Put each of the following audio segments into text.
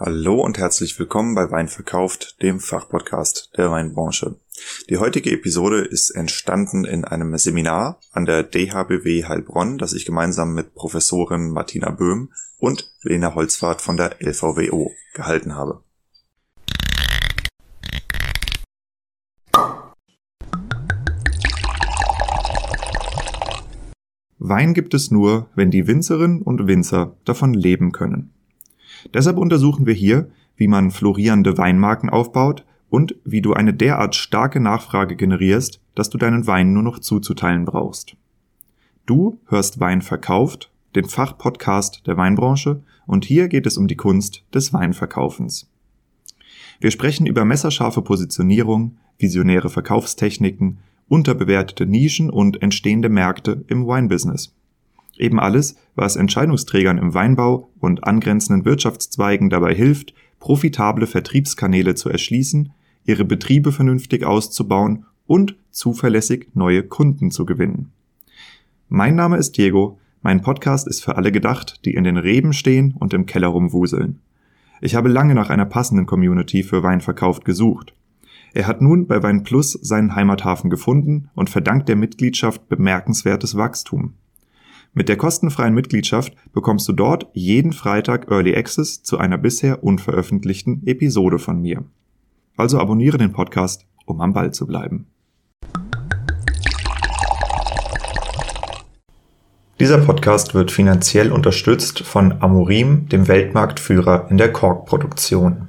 Hallo und herzlich willkommen bei Wein verkauft, dem Fachpodcast der Weinbranche. Die heutige Episode ist entstanden in einem Seminar an der DHBW Heilbronn, das ich gemeinsam mit Professorin Martina Böhm und Lena Holzfahrt von der LVWO gehalten habe. Wein gibt es nur, wenn die Winzerinnen und Winzer davon leben können. Deshalb untersuchen wir hier, wie man florierende Weinmarken aufbaut und wie du eine derart starke Nachfrage generierst, dass du deinen Wein nur noch zuzuteilen brauchst. Du hörst Wein verkauft, den Fachpodcast der Weinbranche, und hier geht es um die Kunst des Weinverkaufens. Wir sprechen über messerscharfe Positionierung, visionäre Verkaufstechniken, unterbewertete Nischen und entstehende Märkte im Wine-Business. Eben alles, was Entscheidungsträgern im Weinbau und angrenzenden Wirtschaftszweigen dabei hilft, profitable Vertriebskanäle zu erschließen, ihre Betriebe vernünftig auszubauen und zuverlässig neue Kunden zu gewinnen. Mein Name ist Diego, mein Podcast ist für alle gedacht, die in den Reben stehen und im Keller rumwuseln. Ich habe lange nach einer passenden Community für Weinverkauf gesucht. Er hat nun bei Wein Plus seinen Heimathafen gefunden und verdankt der Mitgliedschaft bemerkenswertes Wachstum. Mit der kostenfreien Mitgliedschaft bekommst du dort jeden Freitag Early Access zu einer bisher unveröffentlichten Episode von mir. Also abonniere den Podcast, um am Ball zu bleiben. Dieser Podcast wird finanziell unterstützt von Amorim, dem Weltmarktführer in der Korkproduktion.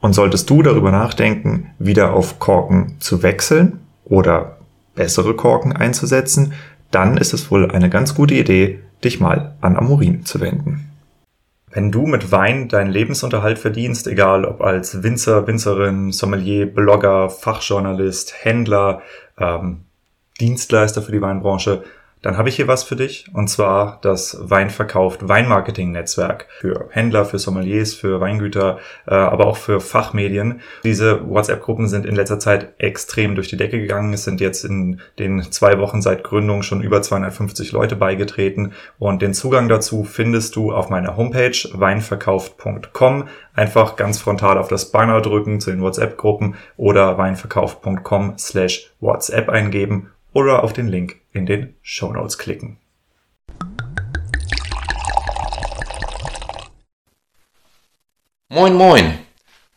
Und solltest du darüber nachdenken, wieder auf Korken zu wechseln oder bessere Korken einzusetzen, dann ist es wohl eine ganz gute Idee, dich mal an Amorin zu wenden. Wenn du mit Wein deinen Lebensunterhalt verdienst, egal ob als Winzer, Winzerin, Sommelier, Blogger, Fachjournalist, Händler, ähm, Dienstleister für die Weinbranche, dann habe ich hier was für dich und zwar das Weinverkauft Weinmarketing Netzwerk für Händler, für Sommeliers, für Weingüter, äh, aber auch für Fachmedien. Diese WhatsApp-Gruppen sind in letzter Zeit extrem durch die Decke gegangen. Es sind jetzt in den zwei Wochen seit Gründung schon über 250 Leute beigetreten und den Zugang dazu findest du auf meiner Homepage weinverkauft.com. Einfach ganz frontal auf das Banner drücken zu den WhatsApp-Gruppen oder weinverkauft.com slash WhatsApp eingeben oder auf den Link in den Show Notes klicken. Moin Moin!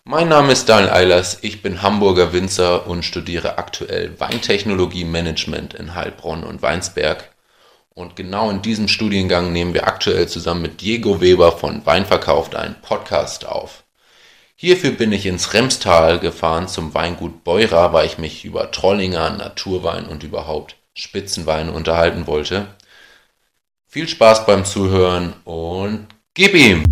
Mein Name ist Daniel Eilers, ich bin Hamburger Winzer und studiere aktuell Weintechnologie Management in Heilbronn und Weinsberg. Und genau in diesem Studiengang nehmen wir aktuell zusammen mit Diego Weber von Weinverkauft einen Podcast auf. Hierfür bin ich ins Remstal gefahren zum Weingut Beurer, weil ich mich über Trollinger, Naturwein und überhaupt Spitzenweine unterhalten wollte. Viel Spaß beim Zuhören und gib ihm!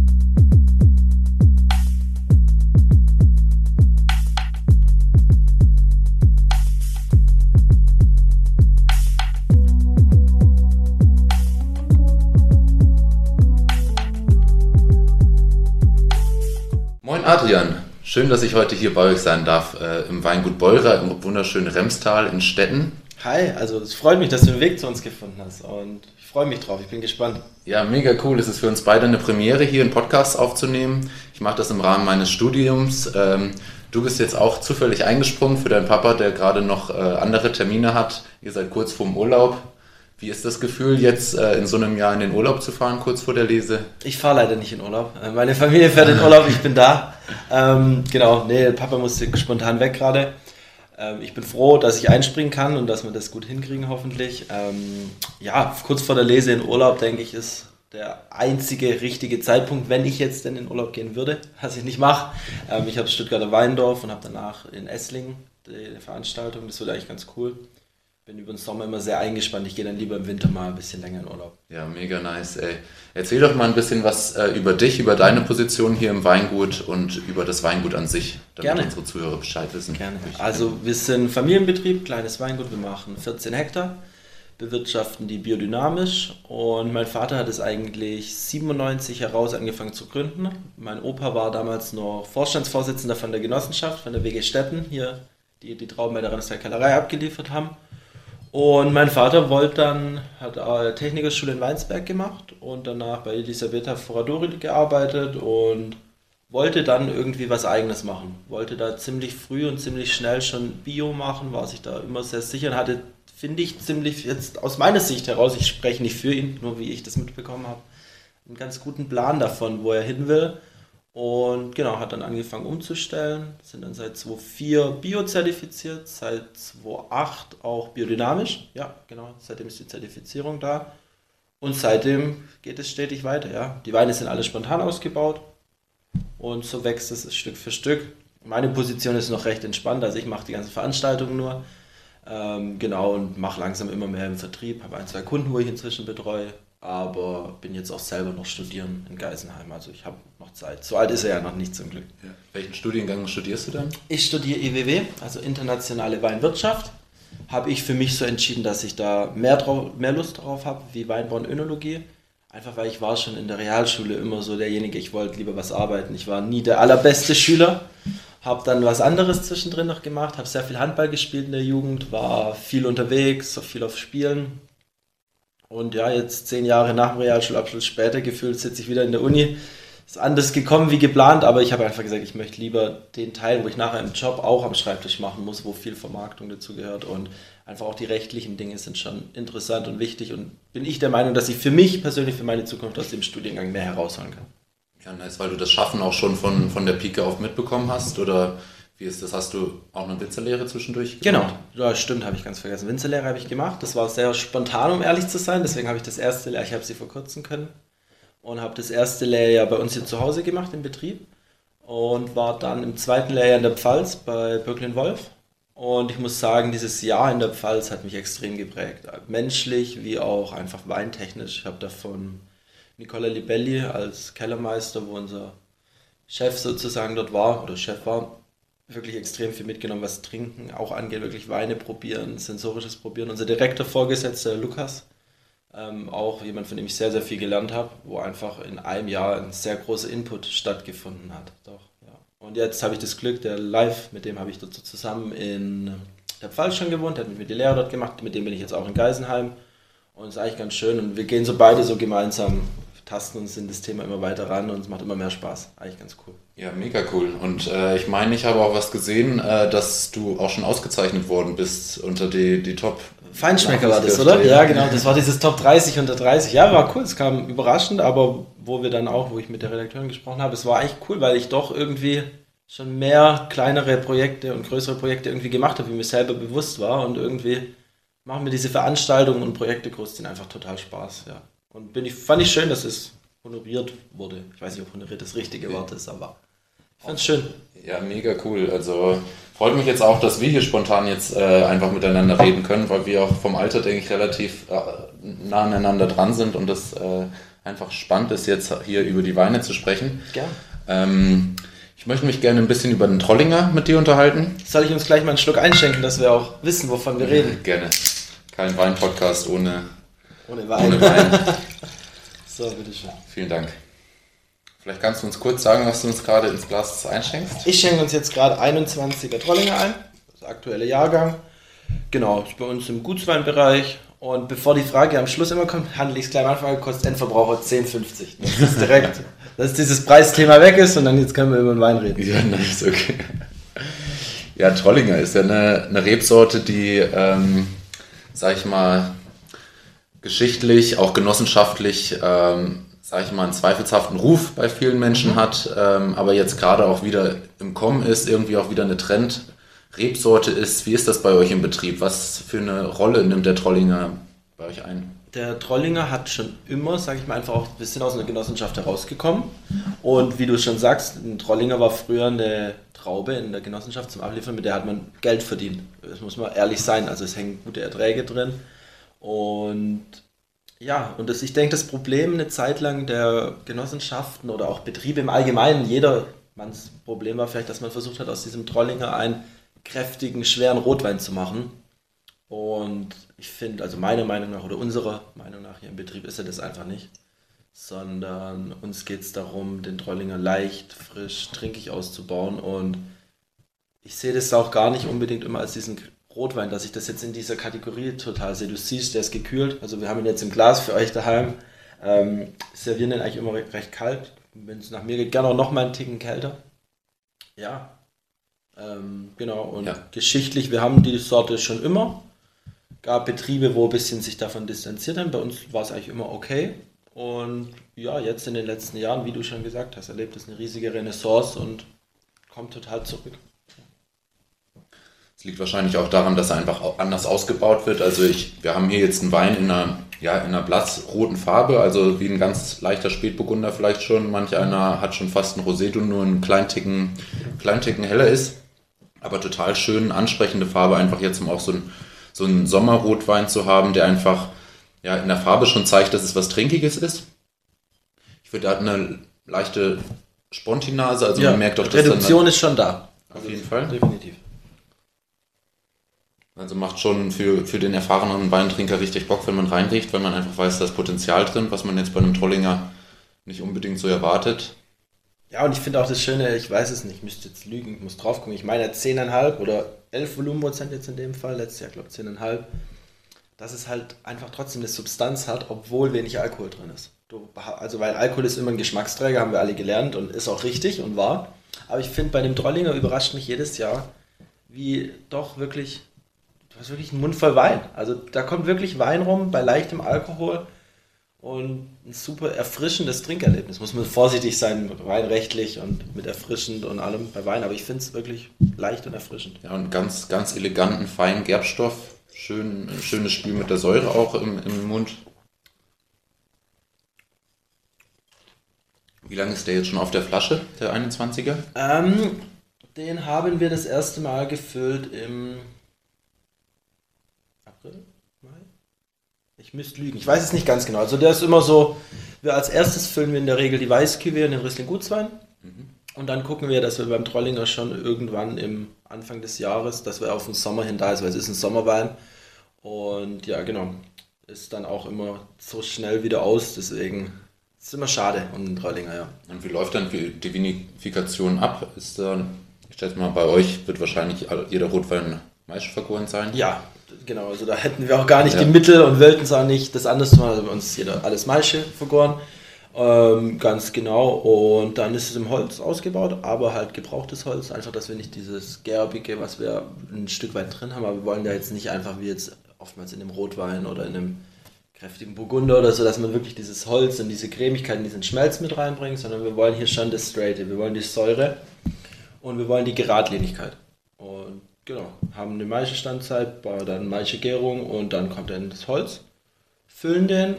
Adrian, schön, dass ich heute hier bei euch sein darf äh, im Weingut Beurer im wunderschönen Remstal in Stetten. Hi, also es freut mich, dass du den Weg zu uns gefunden hast und ich freue mich drauf, ich bin gespannt. Ja, mega cool. Es ist für uns beide eine Premiere, hier einen Podcast aufzunehmen. Ich mache das im Rahmen meines Studiums. Ähm, du bist jetzt auch zufällig eingesprungen für deinen Papa, der gerade noch äh, andere Termine hat. Ihr seid kurz vorm Urlaub. Wie ist das Gefühl, jetzt äh, in so einem Jahr in den Urlaub zu fahren, kurz vor der Lese? Ich fahre leider nicht in Urlaub. Äh, meine Familie fährt in Urlaub, ich bin da. Ähm, genau, nee, Papa musste spontan weg gerade. Ähm, ich bin froh, dass ich einspringen kann und dass wir das gut hinkriegen, hoffentlich. Ähm, ja, kurz vor der Lese in Urlaub, denke ich, ist der einzige richtige Zeitpunkt, wenn ich jetzt denn in Urlaub gehen würde, was ich nicht mache. Ähm, ich habe Stuttgarter Weindorf und habe danach in Esslingen die Veranstaltung. Das wird eigentlich ganz cool. Bin über den Sommer immer sehr eingespannt. Ich gehe dann lieber im Winter mal ein bisschen länger in Urlaub. Ja, mega nice, ey. Erzähl doch mal ein bisschen was äh, über dich, über deine Position hier im Weingut und über das Weingut an sich, damit Gerne. unsere Zuhörer Bescheid wissen. Gerne. Also wir sind Familienbetrieb, kleines Weingut, wir machen 14 Hektar, bewirtschaften die biodynamisch und mein Vater hat es eigentlich 97 heraus angefangen zu gründen. Mein Opa war damals noch Vorstandsvorsitzender von der Genossenschaft, von der WG Stetten, hier die die Trauben bei der Rennstein abgeliefert haben. Und mein Vater wollte dann, hat Technikerschule in Weinsberg gemacht und danach bei Elisabetta Foradori gearbeitet und wollte dann irgendwie was eigenes machen. Wollte da ziemlich früh und ziemlich schnell schon Bio machen, war sich da immer sehr sicher und hatte, finde ich, ziemlich jetzt aus meiner Sicht heraus, ich spreche nicht für ihn, nur wie ich das mitbekommen habe, einen ganz guten Plan davon, wo er hin will. Und genau, hat dann angefangen umzustellen, sind dann seit 2004 biozertifiziert, seit 2008 auch biodynamisch. Ja, genau, seitdem ist die Zertifizierung da. Und seitdem geht es stetig weiter, ja. Die Weine sind alle spontan ausgebaut und so wächst es Stück für Stück. Meine Position ist noch recht entspannt, also ich mache die ganzen Veranstaltungen nur. Ähm, genau, und mache langsam immer mehr im Vertrieb, habe ein, zwei Kunden, wo ich inzwischen betreue aber bin jetzt auch selber noch studieren in Geisenheim. Also ich habe noch Zeit. So alt ist er ja noch nicht zum Glück. Ja. Welchen Studiengang studierst du dann? Ich studiere IWW, also internationale Weinwirtschaft. Habe ich für mich so entschieden, dass ich da mehr, drauf, mehr Lust drauf habe, wie Weinbau und Önologie. Einfach weil ich war schon in der Realschule immer so derjenige, ich wollte lieber was arbeiten. Ich war nie der allerbeste Schüler. Habe dann was anderes zwischendrin noch gemacht, habe sehr viel Handball gespielt in der Jugend, war viel unterwegs, viel auf Spielen, und ja, jetzt zehn Jahre nach dem Realschulabschluss später gefühlt sitze ich wieder in der Uni. Ist anders gekommen wie geplant, aber ich habe einfach gesagt, ich möchte lieber den Teil, wo ich nachher im Job auch am Schreibtisch machen muss, wo viel Vermarktung dazu gehört und einfach auch die rechtlichen Dinge sind schon interessant und wichtig und bin ich der Meinung, dass ich für mich persönlich, für meine Zukunft aus dem Studiengang mehr herausholen kann. Ja, nice, weil du das Schaffen auch schon von, von der Pike auf mitbekommen hast oder wie ist das? Hast du auch eine Winzerlehre zwischendurch gemacht? Genau, ja, stimmt, habe ich ganz vergessen. Winzerlehre habe ich gemacht. Das war sehr spontan, um ehrlich zu sein. Deswegen habe ich das erste Lehrjahr, ich habe sie verkürzen können und habe das erste Lehrjahr bei uns hier zu Hause gemacht im Betrieb und war dann im zweiten Lehrjahr in der Pfalz bei Birklin Wolf. Und ich muss sagen, dieses Jahr in der Pfalz hat mich extrem geprägt. Menschlich wie auch einfach weintechnisch. Ich habe davon Nicola Libelli als Kellermeister, wo unser Chef sozusagen dort war, oder Chef war, wirklich extrem viel mitgenommen, was Trinken auch angeht, wirklich Weine probieren, sensorisches Probieren. Unser direkter Vorgesetzter Lukas, ähm, auch jemand, von dem ich sehr, sehr viel gelernt habe, wo einfach in einem Jahr ein sehr großer Input stattgefunden hat. Doch, ja. Und jetzt habe ich das Glück, der Live, mit dem habe ich dort so zusammen in der Pfalz schon gewohnt, der hat mit mir die Lehre dort gemacht, mit dem bin ich jetzt auch in Geisenheim. Und es ist eigentlich ganz schön und wir gehen so beide so gemeinsam tasten uns in das Thema immer weiter ran und es macht immer mehr Spaß. Eigentlich ganz cool. Ja, mega cool. Und äh, ich meine, ich habe auch was gesehen, äh, dass du auch schon ausgezeichnet worden bist unter die, die Top. Feinschmecker war das, oder? Ja, genau. Das war dieses Top 30 unter 30. Ja, war cool. Es kam überraschend, aber wo wir dann auch, wo ich mit der Redakteurin gesprochen habe, es war eigentlich cool, weil ich doch irgendwie schon mehr kleinere Projekte und größere Projekte irgendwie gemacht habe, wie mir selber bewusst war. Und irgendwie machen mir diese Veranstaltungen und Projekte groß, sind einfach total Spaß. Ja. Und bin ich, fand ich schön, dass es honoriert wurde. Ich weiß nicht, ob honoriert das richtige Wort ist, aber ich fand es schön. Ja, mega cool. Also freut mich jetzt auch, dass wir hier spontan jetzt äh, einfach miteinander reden können, weil wir auch vom Alter, denke ich, relativ äh, nah aneinander dran sind und das äh, einfach spannend ist, jetzt hier über die Weine zu sprechen. Gerne. Ähm, ich möchte mich gerne ein bisschen über den Trollinger mit dir unterhalten. Soll ich uns gleich mal einen Schluck einschenken, dass wir auch wissen, wovon wir reden? Gerne. Kein Wein-Podcast ohne ohne Wein. Ohne Wein. so, bitteschön. Vielen Dank. Vielleicht kannst du uns kurz sagen, was du uns gerade ins Glas einschenkst? Ich schenke uns jetzt gerade 21er Trollinger ein, das aktuelle Jahrgang. Genau, ist bei uns im Gutsweinbereich. Und bevor die Frage am Schluss immer kommt, handle ich es gleich am Anfang, kostet Endverbraucher 10,50. Das ist direkt, dass dieses Preisthema weg ist und dann jetzt können wir über den Wein reden. Ja, nice, okay. Ja, Trollinger ist ja eine, eine Rebsorte, die, ähm, sag ich mal, geschichtlich, auch genossenschaftlich, ähm, sage ich mal, einen zweifelshaften Ruf bei vielen Menschen mhm. hat, ähm, aber jetzt gerade auch wieder im Kommen ist, irgendwie auch wieder eine Trend-Rebsorte ist. Wie ist das bei euch im Betrieb? Was für eine Rolle nimmt der Trollinger bei euch ein? der Trollinger hat schon immer, sage ich mal, einfach auch, wir sind aus einer Genossenschaft herausgekommen. Und wie du schon sagst, ein Trollinger war früher eine Traube in der Genossenschaft zum Abliefern, mit der hat man Geld verdient. Das muss man ehrlich sein. Also es hängen gute Erträge drin. Und ja, und das, ich denke, das Problem eine Zeit lang der Genossenschaften oder auch Betriebe im Allgemeinen, jeder, manches Problem war vielleicht, dass man versucht hat, aus diesem Trollinger einen kräftigen, schweren Rotwein zu machen. Und ich finde, also meiner Meinung nach oder unserer Meinung nach hier im Betrieb ist er das einfach nicht. Sondern uns geht es darum, den Trollinger leicht, frisch, trinkig auszubauen. Und ich sehe das auch gar nicht unbedingt immer als diesen Rotwein, dass ich das jetzt in dieser Kategorie total sehe. Du siehst, der ist gekühlt. Also wir haben ihn jetzt im Glas für euch daheim. Ähm, servieren den eigentlich immer recht kalt. Wenn es nach mir geht, gerne auch noch mal einen Ticken kälter. Ja. Ähm, genau. Und ja. geschichtlich, wir haben die Sorte schon immer gab Betriebe, wo ein bisschen sich davon distanziert haben. Bei uns war es eigentlich immer okay. Und ja, jetzt in den letzten Jahren, wie du schon gesagt hast, erlebt es eine riesige Renaissance und kommt total zurück. Es liegt wahrscheinlich auch daran, dass er einfach anders ausgebaut wird. Also ich, wir haben hier jetzt einen Wein in einer, ja, in einer blassroten Farbe, also wie ein ganz leichter Spätburgunder vielleicht schon. Manch einer hat schon fast ein Rosé, nur einen kleinen Ticken, kleinen Ticken heller ist. Aber total schön, ansprechende Farbe, einfach jetzt um auch so ein so einen Sommerrotwein zu haben, der einfach ja, in der Farbe schon zeigt, dass es was Trinkiges ist. Ich würde, da hat eine leichte Spontinase, also ja, man merkt doch, dass Reduktion ist schon da. Auf jeden Fall. Definitiv. Also macht schon für, für den erfahrenen Weintrinker richtig Bock, wenn man reinriecht, weil man einfach weiß, da ist Potenzial drin, was man jetzt bei einem Trollinger nicht unbedingt so erwartet. Ja, und ich finde auch das Schöne, ich weiß es nicht, ich müsste jetzt lügen, ich muss drauf gucken. Ich meine 10,5 oder 11 Volumenprozent jetzt in dem Fall, letztes Jahr glaube ich 10,5, dass es halt einfach trotzdem eine Substanz hat, obwohl wenig Alkohol drin ist. Du, also weil Alkohol ist immer ein Geschmacksträger, haben wir alle gelernt und ist auch richtig und wahr. Aber ich finde, bei dem Trollinger überrascht mich jedes Jahr, wie doch wirklich, du hast wirklich einen Mund voll Wein. Also da kommt wirklich Wein rum bei leichtem Alkohol und ein super erfrischendes Trinkerlebnis. Muss man vorsichtig sein, weinrechtlich und mit erfrischend und allem bei Wein, aber ich finde es wirklich leicht und erfrischend. Ja, und ganz, ganz eleganten, feinen Gerbstoff. Schön, schönes Spiel mit der Säure auch im, im Mund. Wie lange ist der jetzt schon auf der Flasche, der 21er? Ähm, den haben wir das erste Mal gefüllt im Ich müsste lügen. Ich weiß es nicht ganz genau. Also der ist immer so, wir als erstes füllen wir in der Regel die Weißkiwi in den Riesling Gutswein. Mhm. Und dann gucken wir, dass wir beim Trollinger schon irgendwann im Anfang des Jahres, dass wir auf den Sommer hin da ist, weil es ist ein Sommerwein. Und ja, genau. Ist dann auch immer so schnell wieder aus, deswegen ist es immer schade um den Trollinger, ja. Und wie läuft dann die Vinifikation ab? Ist da, ich stelle mal, bei euch wird wahrscheinlich jeder Rotwein vergoren sein? Ja, genau, also da hätten wir auch gar nicht ja. die Mittel und wollten es auch nicht das anders machen. Also bei uns ist jeder alles Maische vergoren. Ähm, ganz genau. Und dann ist es im Holz ausgebaut, aber halt gebrauchtes Holz. Einfach, dass wir nicht dieses Gerbige, was wir ein Stück weit drin haben, aber wir wollen da jetzt nicht einfach wie jetzt oftmals in einem Rotwein oder in einem kräftigen Burgunder oder so, dass man wirklich dieses Holz und diese Cremigkeit in diesen Schmelz mit reinbringt, sondern wir wollen hier schon das Straighte, wir wollen die Säure und wir wollen die Geradlinigkeit. Und Genau, haben eine Maischestandzeit, dann Maischegärung und dann kommt dann das Holz, füllen den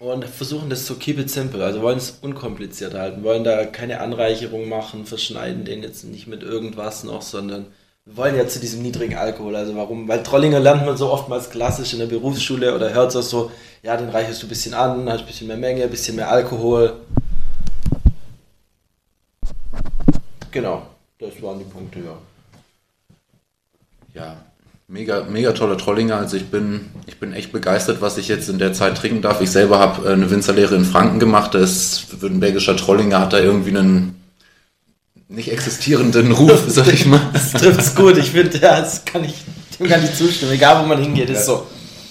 und versuchen das so keep it simple, also wollen es unkompliziert halten, wollen da keine Anreicherung machen, verschneiden den jetzt nicht mit irgendwas noch, sondern wollen ja zu diesem niedrigen Alkohol. Also warum? Weil Trollinger lernt man so oftmals klassisch in der Berufsschule oder hört es so, ja, den reichest du ein bisschen an, hast ein bisschen mehr Menge, ein bisschen mehr Alkohol. Genau, das waren die Punkte, ja ja, mega, mega toller Trollinger. Also ich bin, ich bin echt begeistert, was ich jetzt in der Zeit trinken darf. Ich selber habe äh, eine Winzerlehre in Franken gemacht. Das württembergischer Trollinger hat da irgendwie einen nicht existierenden Ruf, sag ich mal. Das trifft es gut. Ich finde, ja, das kann ich dem gar nicht zustimmen. Egal, wo man hingeht, ist so.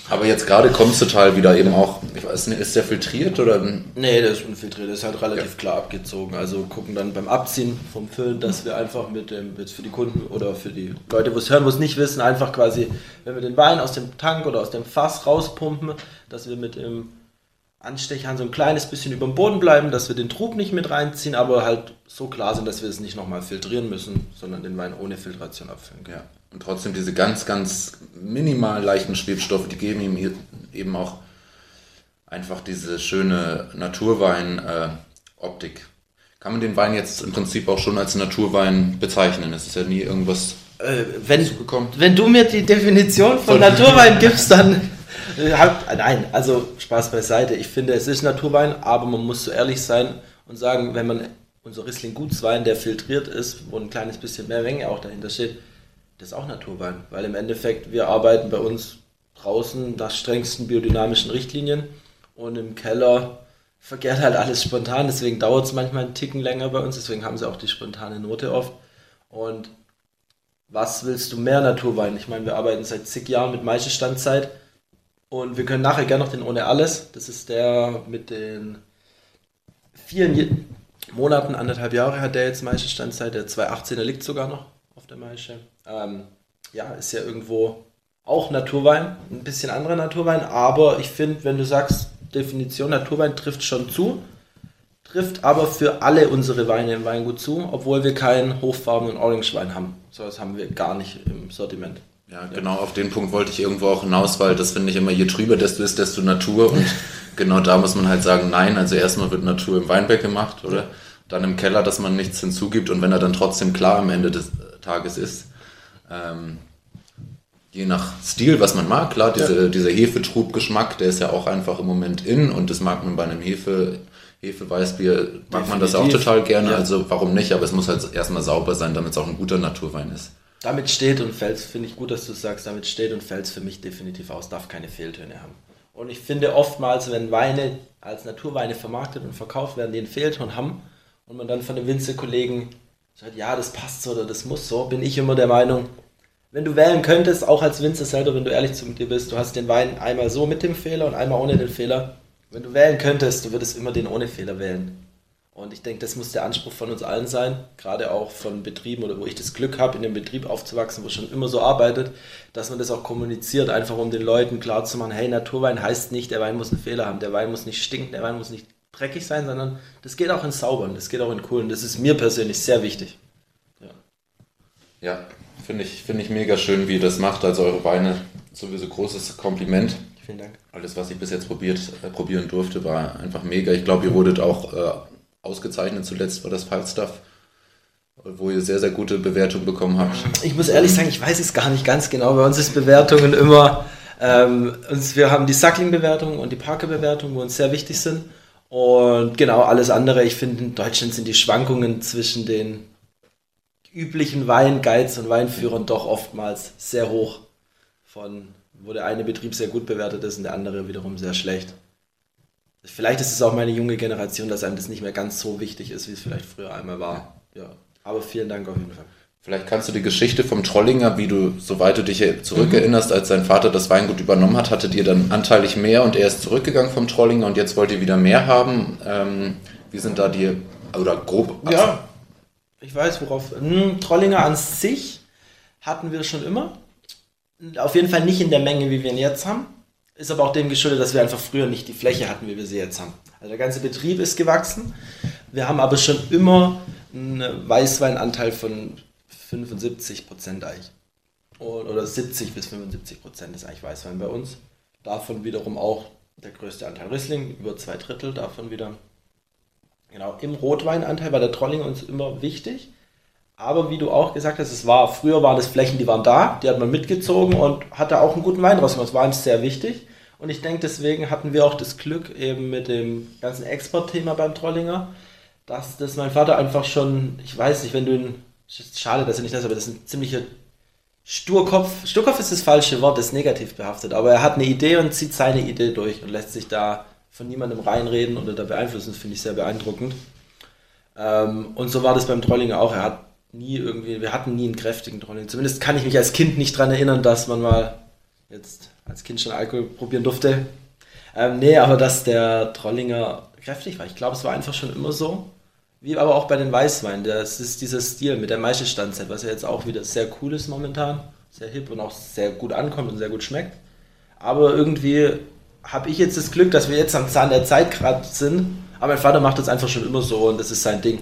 Aber jetzt gerade kommt es total wieder eben auch, ich weiß nicht, ist der filtriert oder? Nee, der ist unfiltriert, der ist halt relativ ja. klar abgezogen. Also gucken dann beim Abziehen vom Füllen, dass wir einfach mit dem, jetzt für die Kunden oder für die Leute, wo es hören, wo es nicht wissen, einfach quasi, wenn wir den Wein aus dem Tank oder aus dem Fass rauspumpen, dass wir mit dem Anstechern so ein kleines bisschen über dem Boden bleiben, dass wir den Trub nicht mit reinziehen, aber halt so klar sind, dass wir es nicht nochmal filtrieren müssen, sondern den Wein ohne Filtration abfüllen können. Ja. Und trotzdem diese ganz, ganz minimal leichten Schwebstoffe, die geben ihm eben auch einfach diese schöne Naturwein-Optik. Kann man den Wein jetzt im Prinzip auch schon als Naturwein bezeichnen? Es ist ja nie irgendwas äh, wenn, wenn du mir die Definition von, von Naturwein gibst, dann äh, nein, also Spaß beiseite. Ich finde, es ist Naturwein, aber man muss so ehrlich sein und sagen, wenn man unser Riesling Gutswein, der filtriert ist, wo ein kleines bisschen mehr Menge auch dahinter steht, das ist auch Naturwein, weil im Endeffekt wir arbeiten bei uns draußen nach strengsten biodynamischen Richtlinien und im Keller verkehrt halt alles spontan, deswegen dauert es manchmal einen Ticken länger bei uns, deswegen haben sie auch die spontane Note oft. Und was willst du mehr Naturwein? Ich meine, wir arbeiten seit zig Jahren mit Maischestandzeit und wir können nachher gerne noch den ohne alles. Das ist der mit den vielen Monaten, anderthalb Jahre hat der jetzt Maischestandzeit. Der 218er liegt sogar noch auf der Maische. Ähm, ja, ist ja irgendwo auch Naturwein, ein bisschen anderer Naturwein, aber ich finde, wenn du sagst, Definition Naturwein trifft schon zu, trifft aber für alle unsere Weine im Weingut zu, obwohl wir keinen hochfarbenen Orange-Wein haben. So was haben wir gar nicht im Sortiment. Ja, genau, auf den Punkt wollte ich irgendwo auch hinaus, weil das finde ich immer, je trüber desto ist, desto Natur. Und genau da muss man halt sagen, nein, also erstmal wird Natur im Weinberg gemacht, oder? Dann im Keller, dass man nichts hinzugibt und wenn er dann trotzdem klar am Ende des Tages ist. Ähm, je nach Stil, was man mag, klar, diese, ja. dieser Hefetrubgeschmack, der ist ja auch einfach im Moment in und das mag man bei einem Hefe, Hefeweißbier, mag man das auch total gerne, ja. also warum nicht, aber es muss halt erstmal sauber sein, damit es auch ein guter Naturwein ist. Damit steht und fällt, finde ich gut, dass du sagst, damit steht und fällt für mich definitiv aus, darf keine Fehltöne haben. Und ich finde oftmals, wenn Weine als Naturweine vermarktet und verkauft werden, die einen Fehlton haben und man dann von den Winzerkollegen sagt, ja, das passt so oder das muss so, bin ich immer der Meinung, wenn du wählen könntest, auch als Winzer selber, wenn du ehrlich zu dir bist, du hast den Wein einmal so mit dem Fehler und einmal ohne den Fehler. Wenn du wählen könntest, du würdest immer den ohne Fehler wählen. Und ich denke, das muss der Anspruch von uns allen sein, gerade auch von Betrieben oder wo ich das Glück habe, in dem Betrieb aufzuwachsen, wo schon immer so arbeitet, dass man das auch kommuniziert, einfach um den Leuten klarzumachen, hey, Naturwein heißt nicht, der Wein muss einen Fehler haben, der Wein muss nicht stinken, der Wein muss nicht dreckig sein, sondern das geht auch in Saubern, das geht auch in Coolen. Das ist mir persönlich sehr wichtig. Ja, ja finde ich, find ich mega schön, wie ihr das macht. Also eure Weine, sowieso großes Kompliment. Vielen Dank. Alles, was ich bis jetzt probiert, äh, probieren durfte, war einfach mega. Ich glaube, ihr wurdet auch äh, ausgezeichnet. Zuletzt war das Falstaff, wo ihr sehr, sehr gute Bewertungen bekommen habt. Ich muss ehrlich sagen, ich weiß es gar nicht ganz genau. Bei uns ist Bewertungen immer, ähm, wir haben die Suckling-Bewertung und die Parker-Bewertung, wo uns sehr wichtig sind. Und genau alles andere, ich finde, in Deutschland sind die Schwankungen zwischen den üblichen Weinguides und Weinführern doch oftmals sehr hoch. Von, wo der eine Betrieb sehr gut bewertet ist und der andere wiederum sehr schlecht. Vielleicht ist es auch meine junge Generation, dass einem das nicht mehr ganz so wichtig ist, wie es vielleicht früher einmal war. Ja. Aber vielen Dank auf jeden Fall. Vielleicht kannst du die Geschichte vom Trollinger, wie du, soweit du dich zurückerinnerst, mhm. als sein Vater das Weingut übernommen hat, hattet ihr dann anteilig mehr und er ist zurückgegangen vom Trollinger und jetzt wollt ihr wieder mehr haben. Ähm, wie sind da die, oder grob? Ja, ich weiß worauf. Hm, Trollinger an sich hatten wir schon immer. Auf jeden Fall nicht in der Menge, wie wir ihn jetzt haben. Ist aber auch dem geschuldet, dass wir einfach früher nicht die Fläche hatten, wie wir sie jetzt haben. Also der ganze Betrieb ist gewachsen. Wir haben aber schon immer einen Weißweinanteil von 75 Prozent eigentlich. Oder 70 bis 75 Prozent ist eigentlich Weißwein bei uns. Davon wiederum auch der größte Anteil Riesling, über zwei Drittel davon wieder. Genau, im Rotweinanteil war der Trolling uns immer wichtig. Aber wie du auch gesagt hast, es war, früher waren es Flächen, die waren da, die hat man mitgezogen und hatte auch einen guten Wein draus Das war uns sehr wichtig. Und ich denke, deswegen hatten wir auch das Glück eben mit dem ganzen Exportthema beim Trollinger, dass das mein Vater einfach schon, ich weiß nicht, wenn du ihn schade, dass er nicht das, aber das ist ein ziemlicher Sturkopf. Sturkopf ist das falsche Wort, ist negativ behaftet, aber er hat eine Idee und zieht seine Idee durch und lässt sich da von niemandem reinreden oder da beeinflussen. Das finde ich sehr beeindruckend. Ähm, und so war das beim Trollinger auch. Er hat nie irgendwie, wir hatten nie einen kräftigen Trolling. Zumindest kann ich mich als Kind nicht daran erinnern, dass man mal jetzt als Kind schon Alkohol probieren durfte. Ähm, nee, aber dass der Trollinger kräftig war. Ich glaube, es war einfach schon immer so. Wie aber auch bei den Weißweinen. Das ist dieser Stil mit der Maischestandzeit, was ja jetzt auch wieder sehr cool ist momentan. Sehr hip und auch sehr gut ankommt und sehr gut schmeckt. Aber irgendwie habe ich jetzt das Glück, dass wir jetzt am Zahn der Zeit gerade sind. Aber mein Vater macht das einfach schon immer so und das ist sein Ding.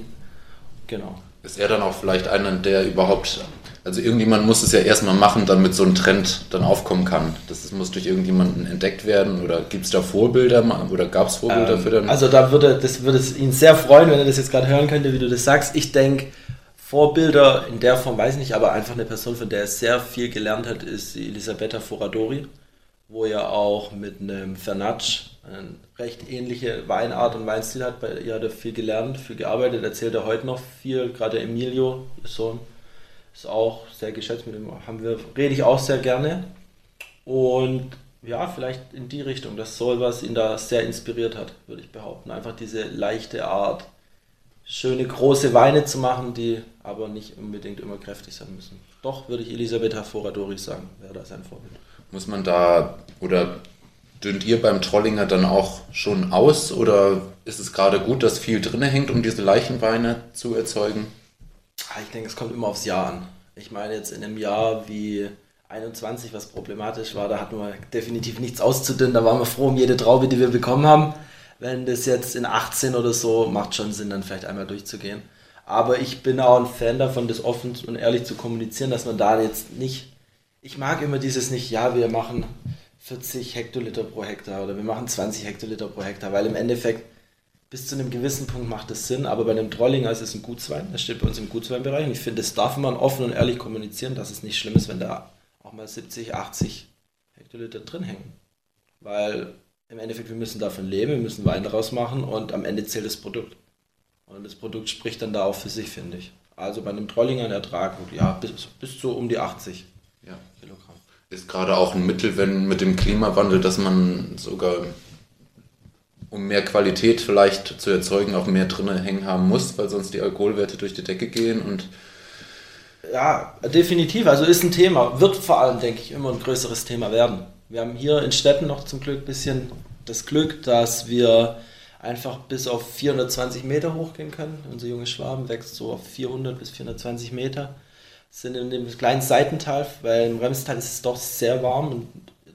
Genau. Ist er dann auch vielleicht einer, der überhaupt Also irgendjemand muss es ja erstmal machen, damit so ein Trend dann aufkommen kann. Das, das muss durch irgendjemanden entdeckt werden oder gibt es da Vorbilder oder gab es Vorbilder ähm, für den? Also da würde, das würde es ihn sehr freuen, wenn er das jetzt gerade hören könnte, wie du das sagst. Ich denke, Vorbilder in der Form weiß ich nicht, aber einfach eine Person, von der er sehr viel gelernt hat, ist Elisabetta Foradori, wo er auch mit einem Fernatsch eine recht ähnliche Weinart und Weinstil hat. Bei ihr hat er viel gelernt, viel gearbeitet, erzählt er heute noch viel. Gerade Emilio, Sohn, ist auch sehr geschätzt, mit dem haben wir, rede ich auch sehr gerne. Und ja, vielleicht in die Richtung, dass so was ihn da sehr inspiriert hat, würde ich behaupten. Einfach diese leichte Art, schöne große Weine zu machen, die aber nicht unbedingt immer kräftig sein müssen. Doch, würde ich Elisabetta Foradori sagen, wäre da sein Vorbild. Muss man da oder dünnt ihr beim Trollinger dann auch schon aus oder ist es gerade gut, dass viel drin hängt, um diese Leichenweine zu erzeugen? Ah, ich denke, es kommt immer aufs Jahr an. Ich meine, jetzt in einem Jahr wie 21, was problematisch war, da hatten wir definitiv nichts auszudünnen. Da waren wir froh um jede Traube, die wir bekommen haben. Wenn das jetzt in 18 oder so, macht schon Sinn, dann vielleicht einmal durchzugehen. Aber ich bin auch ein Fan davon, das offen und ehrlich zu kommunizieren, dass man da jetzt nicht. Ich mag immer dieses nicht, ja, wir machen 40 Hektoliter pro Hektar oder wir machen 20 Hektoliter pro Hektar, weil im Endeffekt bis zu einem gewissen Punkt macht es Sinn, aber bei einem Trollinger ist es ein Gutswein, das steht bei uns im Gutsweinbereich und ich finde, das darf man offen und ehrlich kommunizieren, dass es nicht schlimm ist, wenn da auch mal 70, 80 Hektoliter drin hängen. Weil im Endeffekt, wir müssen davon leben, wir müssen Wein daraus machen und am Ende zählt das Produkt. Und das Produkt spricht dann da auch für sich, finde ich. Also bei einem Trollinger ein Ertrag, ja, bis, bis zu um die 80 ja. Kilogramm. Ist gerade auch ein Mittel, wenn mit dem Klimawandel, dass man sogar um mehr Qualität vielleicht zu erzeugen, auch mehr drin hängen haben muss, weil sonst die Alkoholwerte durch die Decke gehen und ja, definitiv. Also ist ein Thema. Wird vor allem, denke ich, immer ein größeres Thema werden. Wir haben hier in Städten noch zum Glück ein bisschen das Glück, dass wir einfach bis auf 420 Meter hochgehen können. Unser junge Schwaben wächst so auf 400 bis 420 Meter. Sind in dem kleinen Seitental, weil im Remstal ist es doch sehr warm,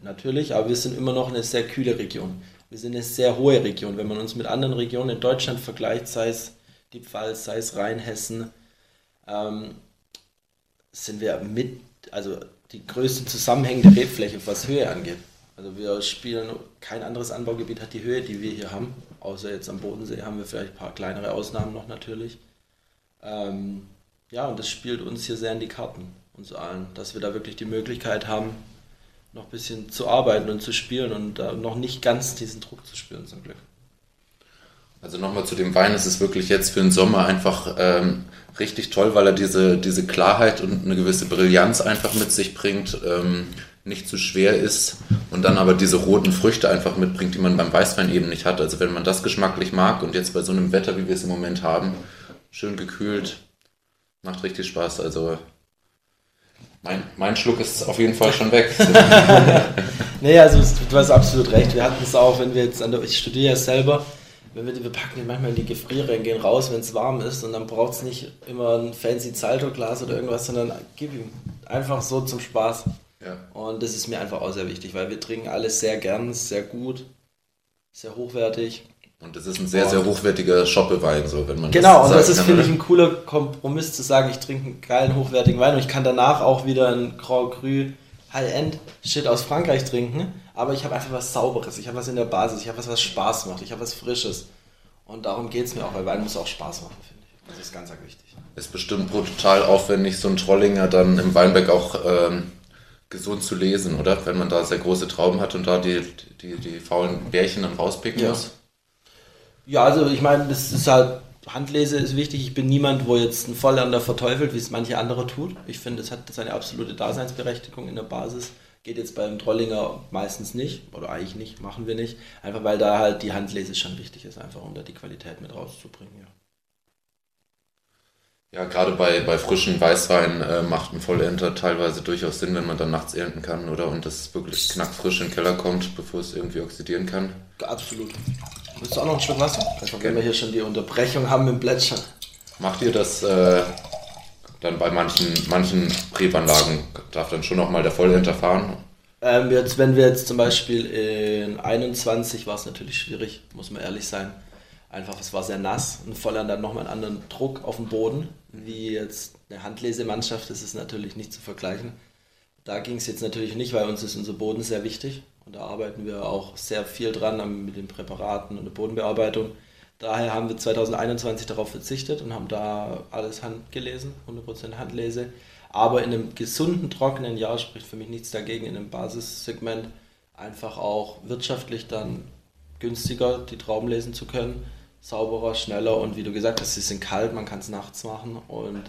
natürlich, aber wir sind immer noch eine sehr kühle Region. Wir sind eine sehr hohe Region. Wenn man uns mit anderen Regionen in Deutschland vergleicht, sei es die Pfalz, sei es Rheinhessen, ähm, sind wir mit, also die größte zusammenhängende Rebfläche, was Höhe angeht. Also wir spielen, kein anderes Anbaugebiet hat die Höhe, die wir hier haben, außer jetzt am Bodensee haben wir vielleicht ein paar kleinere Ausnahmen noch natürlich. Ähm, ja, und das spielt uns hier sehr in die Karten, uns allen, dass wir da wirklich die Möglichkeit haben, noch ein bisschen zu arbeiten und zu spielen und da noch nicht ganz diesen Druck zu spüren, zum Glück. Also nochmal zu dem Wein, es ist wirklich jetzt für den Sommer einfach ähm, richtig toll, weil er diese, diese Klarheit und eine gewisse Brillanz einfach mit sich bringt, ähm, nicht zu schwer ist und dann aber diese roten Früchte einfach mitbringt, die man beim Weißwein eben nicht hat. Also wenn man das geschmacklich mag und jetzt bei so einem Wetter, wie wir es im Moment haben, schön gekühlt, macht richtig Spaß. Also mein, mein Schluck ist auf jeden Fall schon weg. nee, also du hast absolut recht. Wir hatten es auch, wenn wir jetzt an der, ich studiere ja selber, wenn wir, wir packen die manchmal in die Gefriere und gehen raus, wenn es warm ist und dann braucht es nicht immer ein fancy Zalto-Glas oder irgendwas, sondern gib ihm einfach so zum Spaß. Ja. Und das ist mir einfach auch sehr wichtig, weil wir trinken alles sehr gern, sehr gut, sehr hochwertig. Und das ist ein sehr, sehr hochwertiger Shoppewein, so wenn man Genau, das und das ist, finde ich, ein cooler Kompromiss zu sagen, ich trinke einen geilen, hochwertigen Wein und ich kann danach auch wieder einen Grand Cru High-End-Shit aus Frankreich trinken, aber ich habe einfach was Sauberes, ich habe was in der Basis, ich habe was, was Spaß macht, ich habe was Frisches. Und darum geht es mir auch, weil Wein muss auch Spaß machen, finde ich. Das ist ganz, ganz wichtig. Ist bestimmt brutal aufwendig, so ein Trollinger dann im Weinberg auch ähm, gesund zu lesen, oder? Wenn man da sehr große Trauben hat und da die, die, die faulen Bärchen dann rauspicken ja. muss. Ja, also ich meine, das ist halt, Handlese ist wichtig. Ich bin niemand, wo jetzt ein Volllerner verteufelt, wie es manche andere tut. Ich finde, es hat seine absolute Daseinsberechtigung in der Basis. Geht jetzt beim Trollinger meistens nicht, oder eigentlich nicht, machen wir nicht. Einfach weil da halt die Handlese schon wichtig ist, einfach um da die Qualität mit rauszubringen, ja. Ja, gerade bei, bei frischen Weißwein äh, macht ein Vollernter teilweise durchaus Sinn, wenn man dann nachts ernten kann, oder? Und das wirklich knackfrisch in den Keller kommt, bevor es irgendwie oxidieren kann. Absolut. Willst du auch noch ein Stück Wasser? Also, wenn wir hier schon die Unterbrechung haben im Plätschern. Macht ihr das äh, dann bei manchen, manchen Rebanlagen? Darf dann schon nochmal der Vollernter fahren? Ähm, jetzt, wenn wir jetzt zum Beispiel in 21 war es natürlich schwierig, muss man ehrlich sein. Einfach, es war sehr nass und Volland hat nochmal einen anderen Druck auf dem Boden, wie jetzt eine Handlesemannschaft, das ist natürlich nicht zu vergleichen. Da ging es jetzt natürlich nicht, weil uns ist unser Boden sehr wichtig und da arbeiten wir auch sehr viel dran mit den Präparaten und der Bodenbearbeitung. Daher haben wir 2021 darauf verzichtet und haben da alles handgelesen, 100% Handlese. Aber in einem gesunden, trockenen Jahr spricht für mich nichts dagegen, in einem Basissegment einfach auch wirtschaftlich dann günstiger die Trauben lesen zu können sauberer, schneller und wie du gesagt hast, sie sind kalt, man kann es nachts machen und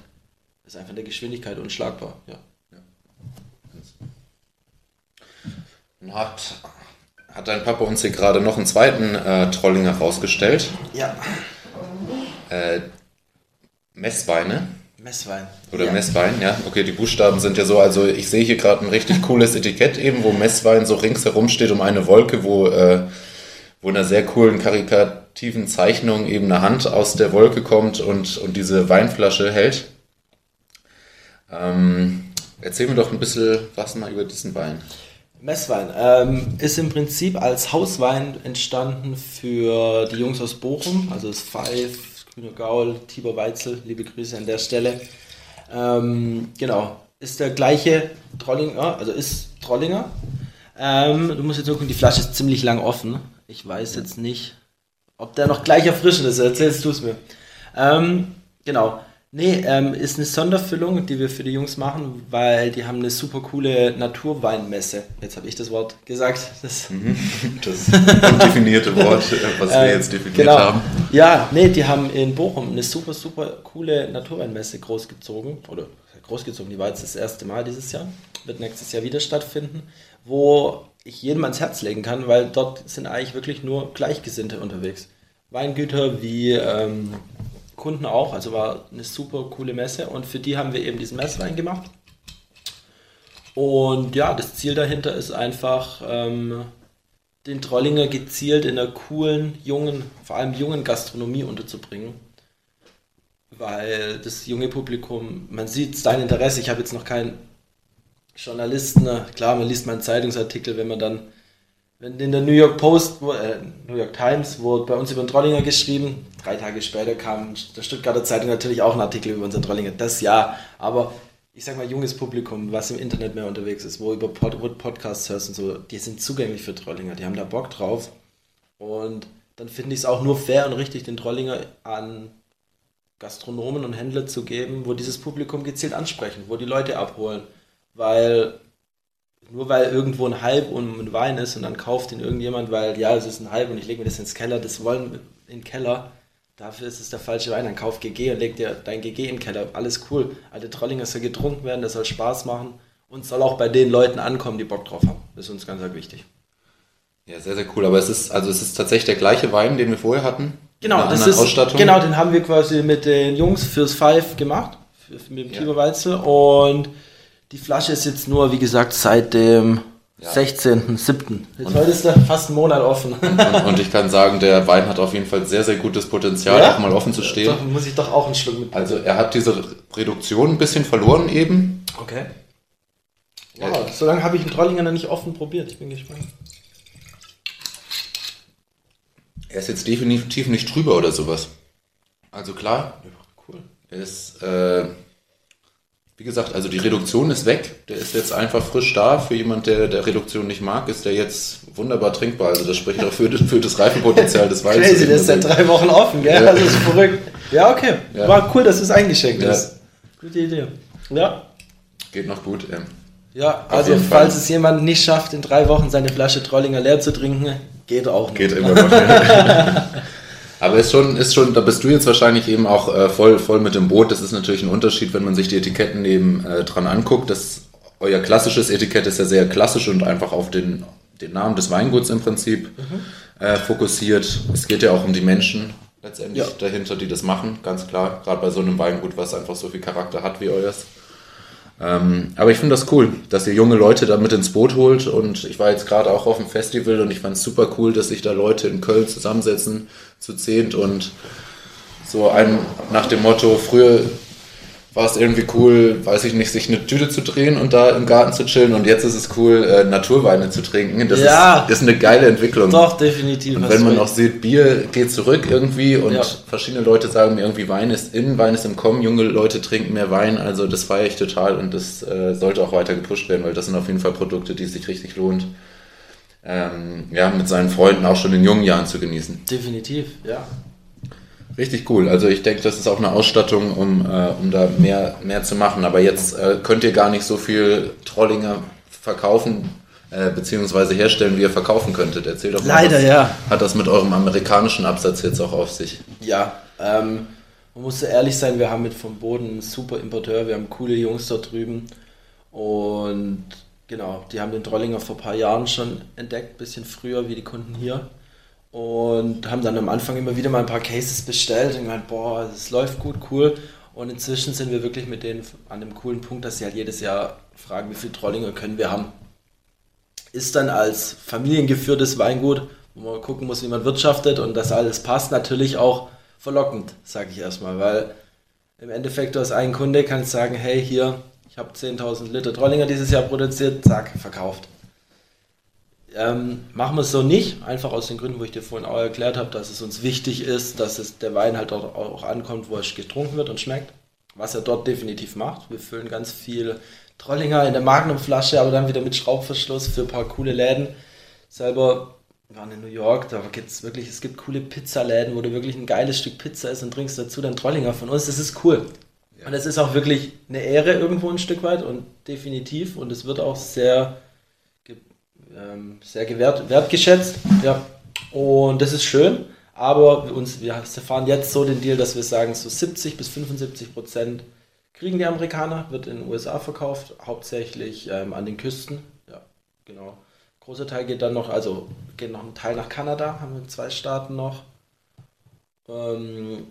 ist einfach der Geschwindigkeit unschlagbar. Ja. ja. Hat, hat dein Papa uns hier gerade noch einen zweiten äh, Trollinger rausgestellt? Ja. Äh, Messweine. Messwein. Oder ja. Messwein, ja. Okay, die Buchstaben sind ja so, also ich sehe hier gerade ein richtig cooles Etikett eben, wo Messwein so ringsherum steht um eine Wolke, wo, äh, wo in einer sehr coolen Karikatur tiefen Zeichnung eben eine Hand aus der Wolke kommt und, und diese Weinflasche hält. Ähm, erzähl mir doch ein bisschen was mal über diesen Wein. Messwein ähm, ist im Prinzip als Hauswein entstanden für die Jungs aus Bochum, also das Five, Grüner Gaul, Tibor Weitzel, liebe Grüße an der Stelle. Ähm, genau, ist der gleiche Trollinger, also ist Trollinger. Ähm, du musst jetzt gucken, die Flasche ist ziemlich lang offen. Ich weiß jetzt nicht, ob der noch gleich erfrischend ist, erzählst du es mir. Ähm, genau. Nee, ähm, ist eine Sonderfüllung, die wir für die Jungs machen, weil die haben eine super coole Naturweinmesse. Jetzt habe ich das Wort gesagt. Das, mhm. das undefinierte Wort, was wir ähm, jetzt definiert genau. haben. Ja, nee, die haben in Bochum eine super, super coole Naturweinmesse großgezogen. Oder großgezogen, die war jetzt das erste Mal dieses Jahr. Wird nächstes Jahr wieder stattfinden. Wo ich jedem ans Herz legen kann, weil dort sind eigentlich wirklich nur Gleichgesinnte unterwegs. Weingüter wie ähm, Kunden auch, also war eine super coole Messe und für die haben wir eben diesen Messwein gemacht. Und ja, das Ziel dahinter ist einfach, ähm, den Trollinger gezielt in einer coolen, jungen, vor allem jungen Gastronomie unterzubringen. Weil das junge Publikum, man sieht dein Interesse, ich habe jetzt noch kein Journalisten, klar, man liest mal einen Zeitungsartikel, wenn man dann, wenn in der New York Post, äh, New York Times wurde bei uns über den Trollinger geschrieben, drei Tage später kam der Stuttgarter Zeitung natürlich auch ein Artikel über unseren Trollinger, das ja, aber ich sag mal, junges Publikum, was im Internet mehr unterwegs ist, wo über Pod wo Podcasts hörst und so, die sind zugänglich für Trollinger, die haben da Bock drauf und dann finde ich es auch nur fair und richtig, den Trollinger an Gastronomen und Händler zu geben, wo dieses Publikum gezielt ansprechen, wo die Leute abholen weil nur weil irgendwo ein Hype um ein Wein ist und dann kauft ihn irgendjemand, weil ja, es ist ein Hype und ich lege mir das ins Keller, das wollen wir in den Keller. Dafür ist es der falsche Wein. Dann kauf GG und leg dir dein GG in den Keller. Alles cool. Alte Trollinger soll getrunken werden, das soll Spaß machen und soll auch bei den Leuten ankommen, die Bock drauf haben. Das ist uns ganz, ganz wichtig. Ja, sehr, sehr cool. Aber es ist, also es ist tatsächlich der gleiche Wein, den wir vorher hatten. Genau, das ist, Ausstattung. genau, den haben wir quasi mit den Jungs fürs Five gemacht, für, mit dem ja. Weizel und die Flasche ist jetzt nur, wie gesagt, seit dem ja. 16.07. Jetzt heute ist er fast einen Monat offen. Und, und, ich kann sagen, der Wein hat auf jeden Fall sehr, sehr gutes Potenzial, ja? auch mal offen zu stehen. Doch, muss ich doch auch einen Schluck mit. Also er hat diese Reduktion ein bisschen verloren eben. Okay. Wow, so lange habe ich den Trollinger noch nicht offen probiert. Ich bin gespannt. Er ist jetzt definitiv nicht drüber oder sowas. Also klar. Ja, cool. Er ist äh, wie gesagt, also die Reduktion ist weg. Der ist jetzt einfach frisch da. Für jemand, der der Reduktion nicht mag, ist der jetzt wunderbar trinkbar. Also das spricht auch für, für das Reifenpotenzial des Weines. Crazy, der ist seit drei Wochen offen, gell? Ja. Also ist verrückt. Ja, okay. Ja. War cool, dass es eingeschenkt ja. ist. Gute Idee. Ja. Geht noch gut. Ähm. Ja, also falls es jemand nicht schafft, in drei Wochen seine Flasche Trollinger leer zu trinken, geht auch noch. Geht immer noch. Aber ist schon, ist schon, da bist du jetzt wahrscheinlich eben auch äh, voll, voll mit dem Boot. Das ist natürlich ein Unterschied, wenn man sich die Etiketten eben äh, dran anguckt. Das, euer klassisches Etikett ist ja sehr klassisch und einfach auf den, den Namen des Weinguts im Prinzip mhm. äh, fokussiert. Es geht ja auch um die Menschen letztendlich ja. dahinter, die das machen, ganz klar. Gerade bei so einem Weingut, was einfach so viel Charakter hat wie euers. Ähm, aber ich finde das cool, dass ihr junge Leute da mit ins Boot holt. Und ich war jetzt gerade auch auf dem Festival und ich fand es super cool, dass sich da Leute in Köln zusammensetzen zu zehnt und so ein nach dem Motto, früher war es irgendwie cool, weiß ich nicht, sich eine Tüte zu drehen und da im Garten zu chillen und jetzt ist es cool, äh, Naturweine zu trinken. Das ja, ist, ist eine geile Entwicklung. Doch, definitiv. Und wenn man auch sieht, Bier geht zurück irgendwie und ja. verschiedene Leute sagen irgendwie, Wein ist in, Wein ist im Kommen, junge Leute trinken mehr Wein, also das feiere ich total und das äh, sollte auch weiter gepusht werden, weil das sind auf jeden Fall Produkte, die sich richtig lohnt. Ähm, ja, mit seinen Freunden auch schon in jungen Jahren zu genießen. Definitiv, ja. Richtig cool. Also ich denke, das ist auch eine Ausstattung, um, äh, um da mehr, mehr zu machen. Aber jetzt äh, könnt ihr gar nicht so viel Trollinger verkaufen, äh, beziehungsweise herstellen, wie ihr verkaufen könntet. Erzähl doch mal. Leider, was ja. Hat das mit eurem amerikanischen Absatz jetzt auch auf sich? Ja, ähm, man muss ehrlich sein, wir haben mit vom Boden einen super Importeur, wir haben coole Jungs dort drüben und genau, die haben den Trollinger vor ein paar Jahren schon entdeckt, bisschen früher wie die Kunden hier und haben dann am Anfang immer wieder mal ein paar Cases bestellt und gemeint, boah, das läuft gut, cool. Und inzwischen sind wir wirklich mit denen an dem coolen Punkt, dass sie halt jedes Jahr fragen, wie viel Trollinger können wir haben. Ist dann als familiengeführtes Weingut, wo man gucken muss, wie man wirtschaftet und das alles passt, natürlich auch verlockend, sage ich erstmal, weil im Endeffekt, du hast einen Kunde, kannst sagen, hey, hier, ich habe 10.000 Liter Trollinger dieses Jahr produziert, zack, verkauft. Ähm, machen wir es so nicht, einfach aus den Gründen, wo ich dir vorhin auch erklärt habe, dass es uns wichtig ist, dass es der Wein halt auch, auch ankommt, wo es getrunken wird und schmeckt. Was er dort definitiv macht. Wir füllen ganz viel Trollinger in der Magnumflasche, aber dann wieder mit Schraubverschluss für ein paar coole Läden. Selber waren in New York, da gibt es wirklich, es gibt coole Pizzaläden, wo du wirklich ein geiles Stück Pizza isst und trinkst dazu dann Trollinger von uns. Das ist cool. Ja. Und es ist auch wirklich eine Ehre irgendwo ein Stück weit und definitiv und es wird auch sehr ähm, sehr gewert, wertgeschätzt. Ja. Und das ist schön. Aber uns, wir fahren jetzt so den Deal, dass wir sagen, so 70 bis 75 Prozent kriegen die Amerikaner, wird in den USA verkauft, hauptsächlich ähm, an den Küsten. Ja, genau. Großer Teil geht dann noch, also geht noch ein Teil nach Kanada, haben wir zwei Staaten noch. Ähm,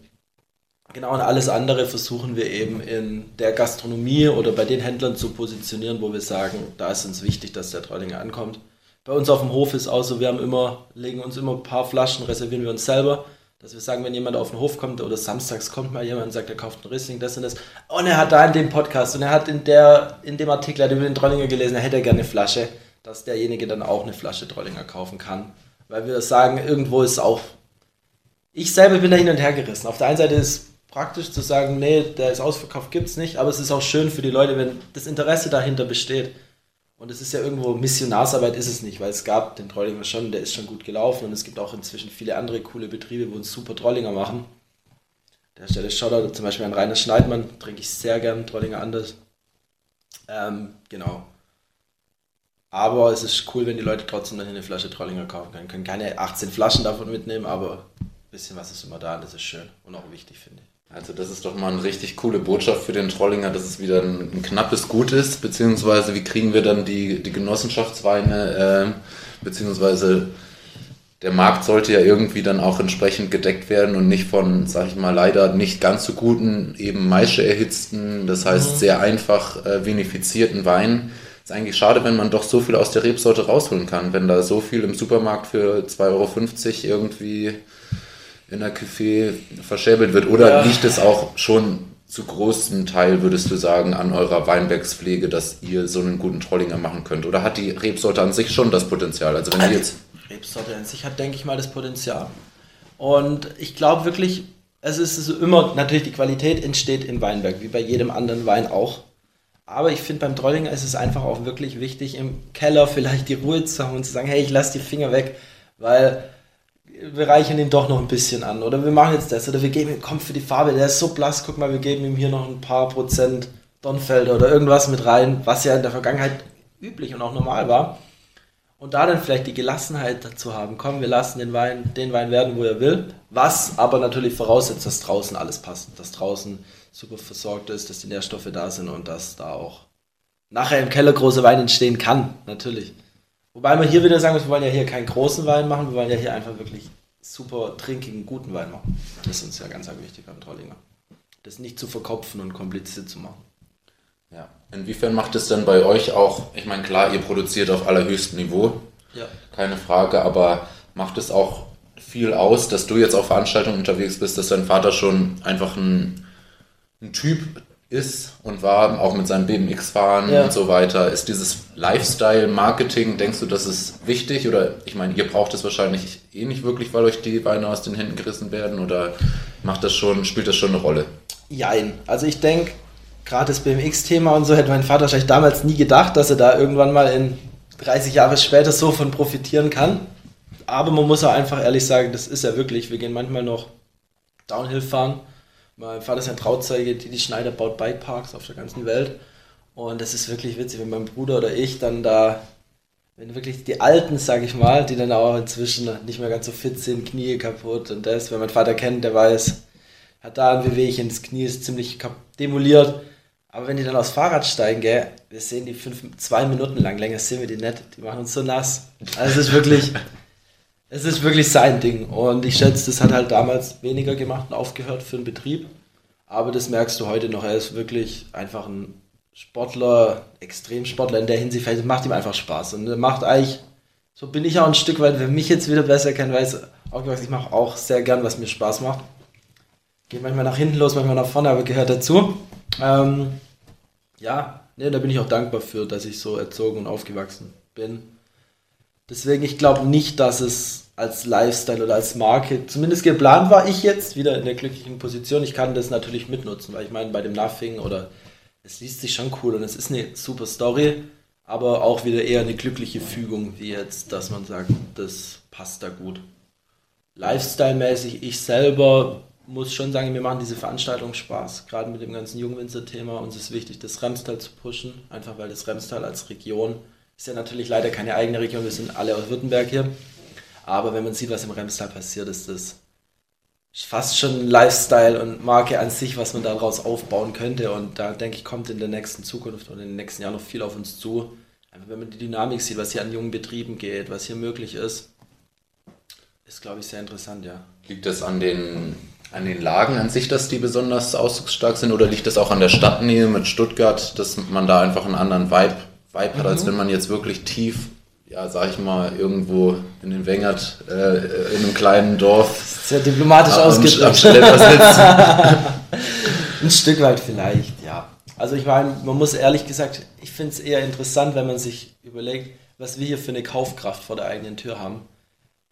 genau, und alles andere versuchen wir eben in der Gastronomie oder bei den Händlern zu positionieren, wo wir sagen, da ist uns wichtig, dass der Trollinger ankommt. Bei uns auf dem Hof ist auch so, wir haben immer, legen uns immer ein paar Flaschen, reservieren wir uns selber, dass wir sagen, wenn jemand auf den Hof kommt oder samstags kommt mal jemand und sagt, er kauft einen Riesling, das und das. Und er hat da in dem Podcast und er hat in, der, in dem Artikel, hat über den Trollinger gelesen, er hätte gerne eine Flasche, dass derjenige dann auch eine Flasche Trollinger kaufen kann. Weil wir sagen, irgendwo ist auch. Ich selber bin da hin und her gerissen. Auf der einen Seite ist praktisch zu sagen, nee, der ist ausverkauft, gibt es nicht, aber es ist auch schön für die Leute, wenn das Interesse dahinter besteht. Und es ist ja irgendwo, Missionarsarbeit ist es nicht, weil es gab den Trollinger schon, der ist schon gut gelaufen und es gibt auch inzwischen viele andere coole Betriebe, wo uns super Trollinger machen. Der Stelle Shoutout zum Beispiel an Rainer Schneidmann, trinke ich sehr gern Trollinger anders. Ähm, genau. Aber es ist cool, wenn die Leute trotzdem dann eine Flasche Trollinger kaufen können. Können keine 18 Flaschen davon mitnehmen, aber ein bisschen was ist immer da und das ist schön und auch wichtig, finde ich. Also das ist doch mal eine richtig coole Botschaft für den Trollinger, dass es wieder ein, ein knappes Gut ist, beziehungsweise wie kriegen wir dann die, die Genossenschaftsweine, äh, beziehungsweise der Markt sollte ja irgendwie dann auch entsprechend gedeckt werden und nicht von, sag ich mal, leider nicht ganz so guten, eben Maische erhitzten, das heißt mhm. sehr einfach äh, vinifizierten Wein. Ist eigentlich schade, wenn man doch so viel aus der Rebsorte rausholen kann, wenn da so viel im Supermarkt für 2,50 Euro irgendwie in der Café verschäbelt wird? Oder ja. liegt es auch schon zu großem Teil, würdest du sagen, an eurer Weinbergspflege, dass ihr so einen guten Trollinger machen könnt? Oder hat die Rebsorte an sich schon das Potenzial? Also wenn also, jetzt Rebsorte an sich hat, denke ich mal, das Potenzial. Und ich glaube wirklich, es ist so immer, natürlich die Qualität entsteht im Weinberg, wie bei jedem anderen Wein auch. Aber ich finde beim Trollinger ist es einfach auch wirklich wichtig, im Keller vielleicht die Ruhe zu haben und zu sagen, hey, ich lasse die Finger weg, weil wir reichen ihn doch noch ein bisschen an. Oder wir machen jetzt das. Oder wir geben ihm, komm für die Farbe, der ist so blass, guck mal, wir geben ihm hier noch ein paar Prozent Donfelder oder irgendwas mit rein, was ja in der Vergangenheit üblich und auch normal war. Und da dann vielleicht die Gelassenheit dazu haben, komm, wir lassen den Wein, den Wein werden, wo er will. Was aber natürlich voraussetzt, dass draußen alles passt. Dass draußen super versorgt ist, dass die Nährstoffe da sind und dass da auch nachher im Keller große Wein entstehen kann, natürlich. Wobei man hier wieder sagen muss, wir wollen ja hier keinen großen Wein machen, wir wollen ja hier einfach wirklich super trinkigen, guten Wein machen. Das ist uns ja ganz wichtig beim Trollinger. Das nicht zu verkopfen und kompliziert zu machen. Ja. Inwiefern macht es denn bei euch auch, ich meine, klar, ihr produziert auf allerhöchstem Niveau, ja. keine Frage, aber macht es auch viel aus, dass du jetzt auf Veranstaltungen unterwegs bist, dass dein Vater schon einfach ein, ein Typ ist und war, auch mit seinem BMX-Fahren Ja. und so weiter. Ist dieses Lifestyle-Marketing, denkst du, das ist wichtig? Oder ich meine, ihr braucht es wahrscheinlich eh nicht wirklich, weil euch die Beine aus den Händen gerissen werden? Oder macht das schon, spielt das schon eine Rolle? Jein. Also ich denke, gerade das BMX-Thema und so hätte mein Vater wahrscheinlich damals nie gedacht, dass er da irgendwann mal in 30 Jahre später so von profitieren kann. Aber man muss auch einfach ehrlich sagen, das ist ja wirklich, wir gehen manchmal noch Downhill fahren. Mein Vater ist ein Trauzeuge, die, die Schneider baut Bikeparks auf der ganzen Welt. Und das ist wirklich witzig, wenn mein Bruder oder ich dann da, wenn wirklich die Alten, sag ich mal, die dann auch inzwischen nicht mehr ganz so fit sind, Knie kaputt und das, wenn mein Vater kennt, der weiß, hat da ein Wehwehchen, das Knie ist ziemlich demoliert. Aber wenn die dann aufs Fahrrad steigen, gell, wir sehen die fünf, zwei Minuten lang, länger sehen wir die nicht, die machen uns so nass. Also es ist wirklich, es ist wirklich sein Ding. Und ich schätze, das hat halt damals weniger gemacht und aufgehört für den Betrieb. Aber das merkst du heute noch, er ist wirklich einfach ein Sportler, Extremsportler in der Hinsicht, es macht ihm einfach Spaß. Und er macht eigentlich, so bin ich auch ein Stück weit, wer mich jetzt wieder besser kennt, weiß, auch gesagt, ich mache auch sehr gern, was mir Spaß macht. Geht manchmal nach hinten los, manchmal nach vorne, aber gehört dazu. Ähm, ja, ne, da bin ich auch dankbar für, dass ich so erzogen und aufgewachsen bin. Deswegen, ich glaube nicht, dass es als Lifestyle oder als Marke, zumindest geplant war ich jetzt wieder in der glücklichen Position. Ich kann das natürlich mitnutzen, weil ich meine, bei dem Nothing oder es liest sich schon cool und es ist eine super Story, aber auch wieder eher eine glückliche Fügung, wie jetzt, dass man sagt, das passt da gut. Lifestyle-mäßig, ich selber muss schon sagen, mir machen diese Veranstaltungen Spaß, gerade mit dem ganzen Jungwinzer-Thema. Uns ist wichtig, das Remstal zu pushen, einfach weil das Remstal als Region ist ja natürlich leider keine eigene Region, wir sind alle aus Württemberg hier. Aber wenn man sieht, was im Remstal passiert, ist das fast schon Lifestyle und Marke an sich, was man daraus aufbauen könnte. Und da denke ich, kommt in der nächsten Zukunft und in den nächsten Jahren noch viel auf uns zu. Einfach wenn man die Dynamik sieht, was hier an jungen Betrieben geht, was hier möglich ist, ist, glaube ich, sehr interessant, ja. Liegt das an den, an den Lagen an sich, dass die besonders ausdrucksstark sind? Oder liegt das auch an der Stadtnähe mit Stuttgart, dass man da einfach einen anderen Vibe, Vibe hat, als wenn man jetzt wirklich tief, ja, sag ich mal, irgendwo in den Wengert, äh, in einem kleinen Dorf Sehr diplomatisch am, ausgedrückt. Ein Stück weit vielleicht, ja. Also ich meine, man muss ehrlich gesagt, ich finde es eher interessant, wenn man sich überlegt, was wir hier für eine Kaufkraft vor der eigenen Tür haben.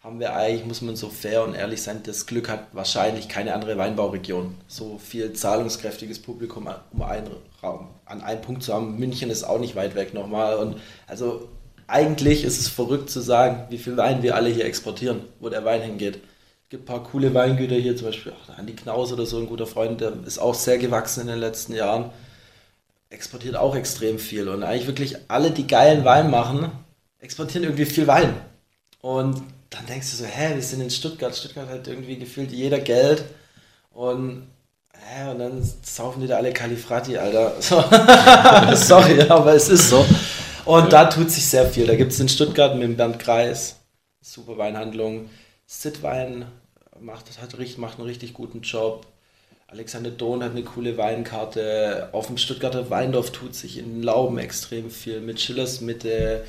Haben wir eigentlich, muss man so fair und ehrlich sein, das Glück hat wahrscheinlich keine andere Weinbauregion. So viel zahlungskräftiges Publikum an- um einen Raum, an einem Punkt zu haben. München ist auch nicht weit weg nochmal. Und also eigentlich ist es verrückt zu sagen, wie viel Wein wir alle hier exportieren, wo der Wein hingeht. Es gibt ein paar coole Weingüter hier, zum Beispiel ach, Andi Knaus oder so, ein guter Freund, der ist auch sehr gewachsen in den letzten Jahren. Exportiert auch extrem viel. Und eigentlich wirklich alle, die geilen Wein machen, exportieren irgendwie viel Wein. Und dann denkst du so, hä, wir sind in Stuttgart. Stuttgart hat irgendwie gefühlt jeder Geld. Und, hä, und dann saufen die da alle Califrati, Alter. So. Sorry, aber es ist so. Und da tut sich sehr viel. Da gibt es in Stuttgart mit dem Bernd Kreis, super Weinhandlung. Sid Wein macht, macht einen richtig guten Job. Alexander Dohn hat eine coole Weinkarte. Auf dem Stuttgarter Weindorf tut sich in Lauben extrem viel. Mit Schillers Mitte.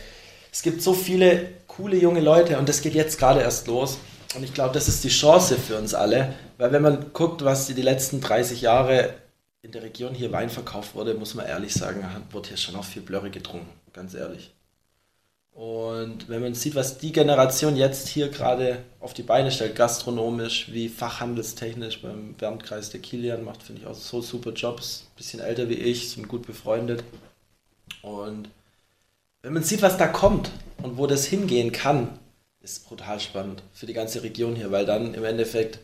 Es gibt so viele coole junge Leute und das geht jetzt gerade erst los. Und ich glaube, das ist die Chance für uns alle. Weil wenn man guckt, was die, die letzten 30 Jahre in der Region hier Wein verkauft wurde, muss man ehrlich sagen, wird hier schon auch viel Blöre getrunken. Ganz ehrlich. Und wenn man sieht, was die Generation jetzt hier gerade auf die Beine stellt, gastronomisch wie fachhandelstechnisch beim Berndkreis der Kilian macht, finde ich auch so super Job, ist ein bisschen älter wie ich, sind gut befreundet. Und wenn man sieht, was da kommt und wo das hingehen kann, ist brutal spannend für die ganze Region hier, weil dann im Endeffekt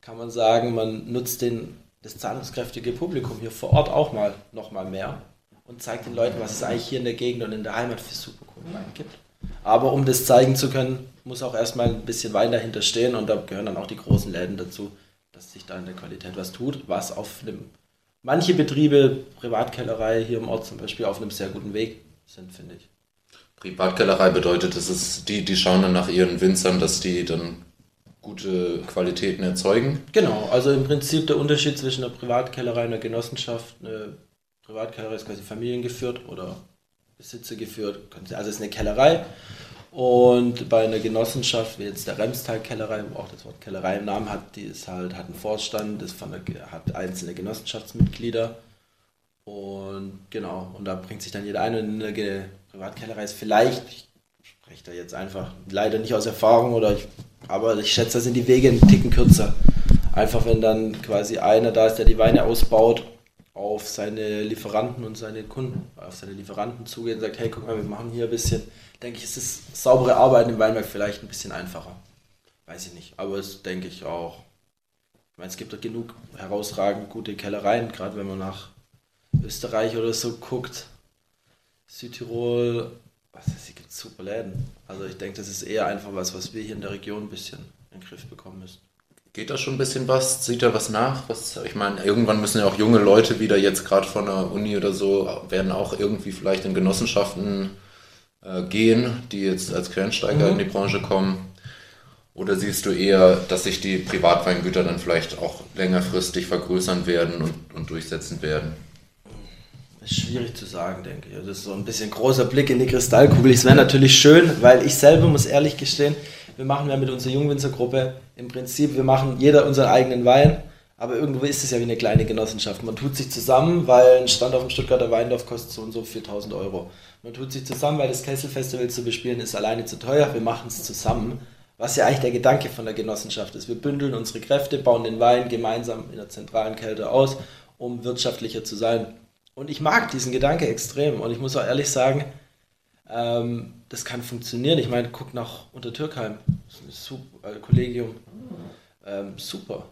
kann man sagen, man nutzt den, das zahlungskräftige Publikum hier vor Ort auch mal noch mal mehr und zeigt den Leuten, was es eigentlich hier in der Gegend und in der Heimat für super coolen Wein gibt. Aber um das zeigen zu können, muss auch erstmal ein bisschen Wein dahinter stehen und da gehören dann auch die großen Läden dazu, dass sich da in der Qualität was tut, was auf einem, manche Betriebe, Privatkellerei hier im Ort zum Beispiel, auf einem sehr guten Weg sind, finde ich. Privatkellerei bedeutet, es ist die, die schauen dann nach ihren Winzern, dass die dann gute Qualitäten erzeugen. Genau, also im Prinzip der Unterschied zwischen einer Privatkellerei und einer Genossenschaft. Eine Privatkellerei ist quasi familiengeführt oder Besitzer geführt. Also es ist eine Kellerei. Und bei einer Genossenschaft, wie jetzt der Remstal-Kellerei, wo auch das Wort Kellerei im Namen hat, die ist halt, hat einen Vorstand, von der, hat einzelne Genossenschaftsmitglieder. Und genau, und da bringt sich dann jeder ein und eine Privatkellerei ist vielleicht, ich spreche da jetzt einfach leider nicht aus Erfahrung, oder ich, aber ich schätze, da sind die Wege einen Ticken kürzer. Einfach wenn dann quasi einer da ist, der die Weine ausbaut, auf seine Lieferanten und seine Kunden, auf seine Lieferanten zugeht und sagt, hey, guck mal, wir machen hier ein bisschen, denke ich, ist saubere Arbeiten im Weinberg vielleicht ein bisschen einfacher. Weiß ich nicht, aber es denke ich auch. Ich meine, es gibt doch genug herausragend gute Kellereien, gerade wenn man nach Österreich oder so guckt. Südtirol, was weiß ich, gibt super Läden. Also ich denke, das ist eher einfach was, was wir hier in der Region ein bisschen in den Griff bekommen müssen. Geht da schon ein bisschen was? Sieht da was nach? Was, ich meine, irgendwann müssen ja auch junge Leute wieder jetzt gerade von der Uni oder so, werden auch irgendwie vielleicht in Genossenschaften äh, gehen, die jetzt als Quereinsteiger mhm. in die Branche kommen. Oder siehst du eher, dass sich die Privatweingüter dann vielleicht auch längerfristig vergrößern werden und, und durchsetzen werden? Das ist schwierig zu sagen, denke ich. Das ist so ein bisschen großer Blick in die Kristallkugel. Es wäre natürlich schön, weil ich selber muss ehrlich gestehen, wir machen ja mit unserer Jungwinzergruppe im Prinzip, wir machen jeder unseren eigenen Wein, aber irgendwo ist es ja wie eine kleine Genossenschaft. Man tut sich zusammen, weil ein Stand auf dem Stuttgarter Weindorf kostet so und so 4000 Euro. Man tut sich zusammen, weil das Kesselfestival zu bespielen ist alleine zu teuer. Wir machen es zusammen. Was ja eigentlich der Gedanke von der Genossenschaft ist. Wir bündeln unsere Kräfte, bauen den Wein gemeinsam in der zentralen Kälte aus, um wirtschaftlicher zu sein. Und ich mag diesen Gedanke extrem. Und ich muss auch ehrlich sagen, ähm, das kann funktionieren. Ich meine, guck nach Untertürkheim, super, äh, Kollegium, ähm, super.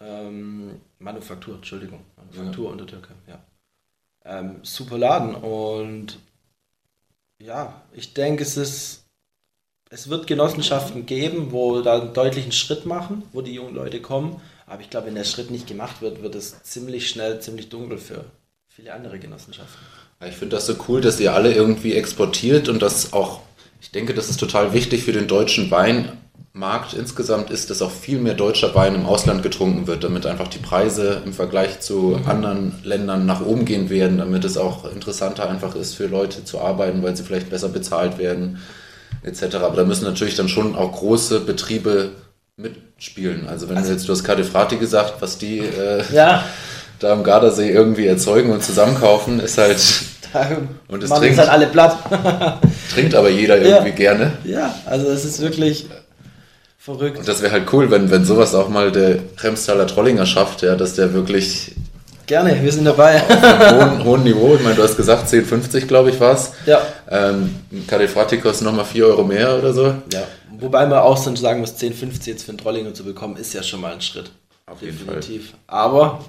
Ähm, Manufaktur, Entschuldigung, Manufaktur ja. Untertürkheim, ja. Ähm, super Laden und ja, ich denke, es ist, es wird Genossenschaften geben, wo da einen deutlichen Schritt machen, wo die jungen Leute kommen. Aber ich glaube, wenn der Schritt nicht gemacht wird, wird es ziemlich schnell ziemlich dunkel für viele andere Genossenschaften. Ich finde das so cool, dass ihr alle irgendwie exportiert und das auch, ich denke, das ist total wichtig für den deutschen Weinmarkt insgesamt ist, dass auch viel mehr deutscher Wein im Ausland getrunken wird, damit einfach die Preise im Vergleich zu anderen Ländern nach oben gehen werden, damit es auch interessanter einfach ist für Leute zu arbeiten, weil sie vielleicht besser bezahlt werden, etc. Aber da müssen natürlich dann schon auch große Betriebe mitspielen. Also wenn also, du jetzt, du hast Kadefrati gesagt, was die äh, ja da am Gardasee irgendwie erzeugen und zusammenkaufen, ist halt. und es trinkt halt alle platt. trinkt aber jeder irgendwie ja. gerne. Ja, also es ist wirklich verrückt. Und das wäre halt cool, wenn, wenn sowas auch mal der Remstaler Trollinger schafft, ja, dass der wirklich. Gerne, wir sind dabei. Auf einem hohen, hohen Niveau, ich meine, du hast gesagt, 10,50 glaube ich war es. Ja. Ähm, Cadefrati kostet nochmal 4 Euro mehr oder so. Ja, wobei man auch dann sagen muss, 10,50 jetzt für einen Trollinger zu bekommen, ist ja schon mal ein Schritt. Auf jeden Definitiv. Fall. Aber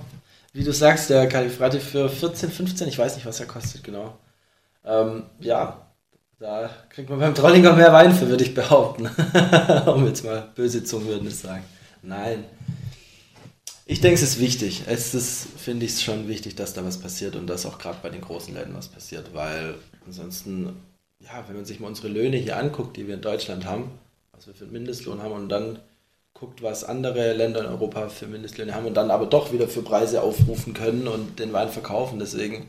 wie du sagst, der Califrate für 14, 15, ich weiß nicht, was er kostet, genau. Ähm, ja, da kriegt man beim Trollinger mehr Wein für, würde ich behaupten. um jetzt mal böse Zungen würden es sagen. Nein. Ich denke, es ist wichtig. Es ist, finde ich, schon wichtig, dass da was passiert und dass auch gerade bei den großen Läden was passiert, weil ansonsten, ja, wenn man sich mal unsere Löhne hier anguckt, die wir in Deutschland haben, was wir für einen Mindestlohn haben und dann guckt, was andere Länder in Europa für Mindestlöhne haben und dann aber doch wieder für Preise aufrufen können und den Wein verkaufen. Deswegen,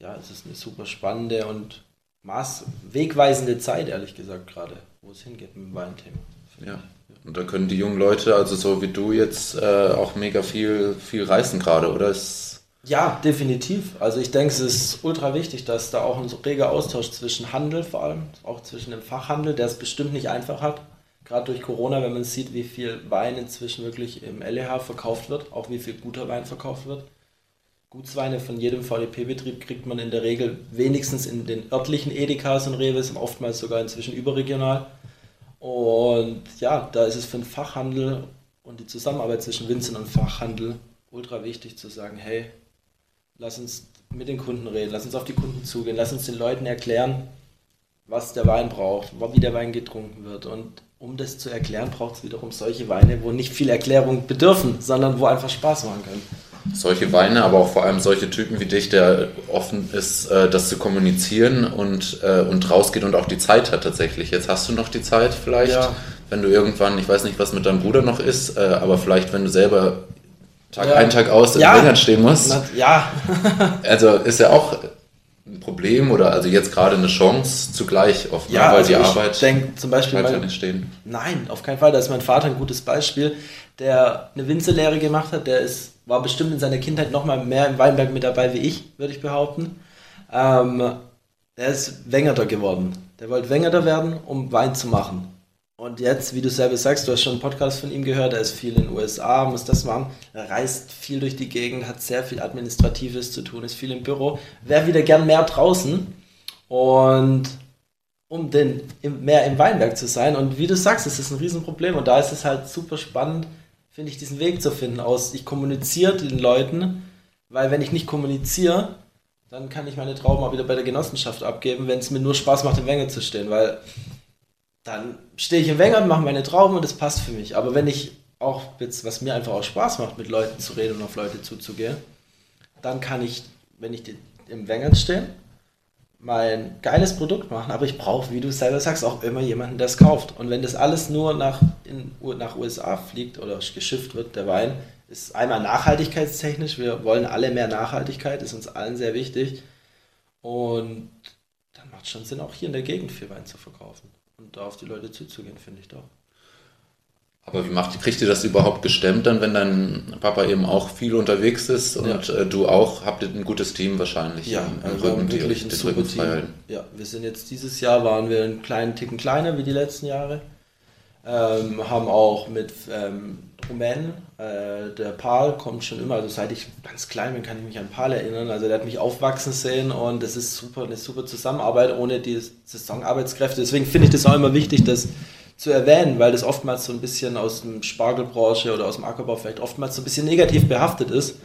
ja, es ist eine super spannende und maß wegweisende Zeit, ehrlich gesagt, gerade, wo es hingeht mit dem Weinthema. Ja. Und da können die jungen Leute, also so wie du jetzt, äh, auch mega viel, viel reißen gerade, oder? Ist ja, definitiv. Also ich denke, es ist ultra wichtig, dass da auch ein reger Austausch zwischen Handel vor allem, auch zwischen dem Fachhandel, der es bestimmt nicht einfach hat, gerade durch Corona, wenn man sieht, wie viel Wein inzwischen wirklich im LEH verkauft wird, auch wie viel guter Wein verkauft wird. Gutsweine von jedem VDP-Betrieb kriegt man in der Regel wenigstens in den örtlichen Edekas und Reves, oftmals sogar inzwischen überregional. Und ja, da ist es für den Fachhandel und die Zusammenarbeit zwischen Winzern und Fachhandel ultra wichtig zu sagen, hey, lass uns mit den Kunden reden, lass uns auf die Kunden zugehen, lass uns den Leuten erklären, was der Wein braucht, wie der Wein getrunken wird. Und um das zu erklären, braucht es wiederum solche Weine, wo nicht viel Erklärung bedürfen, sondern wo einfach Spaß machen können. Solche Weine, aber auch vor allem solche Typen wie dich, der offen ist, äh, das zu kommunizieren und, äh, und rausgeht und auch die Zeit hat tatsächlich. Jetzt hast du noch die Zeit vielleicht, ja. wenn du irgendwann, ich weiß nicht, was mit deinem Bruder noch ist, äh, aber vielleicht, wenn du selber Tag ja. ein, Tag aus in ja. England stehen musst. Ja. also ist ja auch ein Problem oder also jetzt gerade eine Chance zugleich oft, ja, weil also die ich Arbeit denk zum Beispiel bleibt ja mein, nicht stehen. Nein, auf keinen Fall. Da ist mein Vater ein gutes Beispiel, der eine Winzerlehre gemacht hat. Der ist, war bestimmt in seiner Kindheit noch mal mehr im Weinberg mit dabei wie ich, würde ich behaupten. Ähm, er ist Wengerter geworden. Der wollte Wengerter werden, um Wein zu machen. Und jetzt, wie du selber sagst, du hast schon einen Podcast von ihm gehört, er ist viel in den USA, muss das machen. Er reist viel durch die Gegend, hat sehr viel Administratives zu tun, ist viel im Büro. Wäre wieder gern mehr draußen. Und um den, im, mehr im Weinberg zu sein. Und wie du sagst, es ist ein Riesenproblem. Und da ist es halt super spannend, finde ich, diesen Weg zu finden aus, ich kommuniziere den Leuten, weil wenn ich nicht kommuniziere, dann kann ich meine Trauben auch wieder bei der Genossenschaft abgeben, wenn es mir nur Spaß macht, im Wenger zu stehen, weil dann stehe ich im Wenger und mache meine Trauben und es passt für mich. Aber wenn ich auch jetzt, was mir einfach auch Spaß macht, mit Leuten zu reden und auf Leute zuzugehen, dann kann ich, wenn ich im Wenger stehe, mein geiles Produkt machen, aber ich brauche, wie du selber sagst, auch immer jemanden, der es kauft. Und wenn das alles nur nach, in, nach USA fliegt oder geschifft wird, der Wein, ist einmal nachhaltigkeitstechnisch, wir wollen alle mehr Nachhaltigkeit, ist uns allen sehr wichtig. Und dann macht es schon Sinn, auch hier in der Gegend viel Wein zu verkaufen und da auf die Leute zuzugehen, finde ich doch. Aber wie macht, kriegt ihr das überhaupt gestemmt dann, wenn dein Papa eben auch viel unterwegs ist und ja. äh, du auch? Habt ihr ein gutes Team wahrscheinlich? Ja, im, im also Rücken, wirklich ein super Team. Ja, wir sind jetzt dieses Jahr waren wir einen kleinen Ticken kleiner wie die letzten Jahre. Ähm, haben auch mit ähm, Rumänen, äh, der Paul kommt schon immer, also seit ich ganz klein bin, kann ich mich an Paul erinnern. Also der hat mich aufwachsen sehen und das ist super, eine super Zusammenarbeit ohne die Saisonarbeitskräfte. Deswegen finde ich das auch immer wichtig, dass zu erwähnen, weil das oftmals so ein bisschen aus dem Spargelbranche oder aus dem Ackerbau vielleicht oftmals so ein bisschen negativ behaftet ist,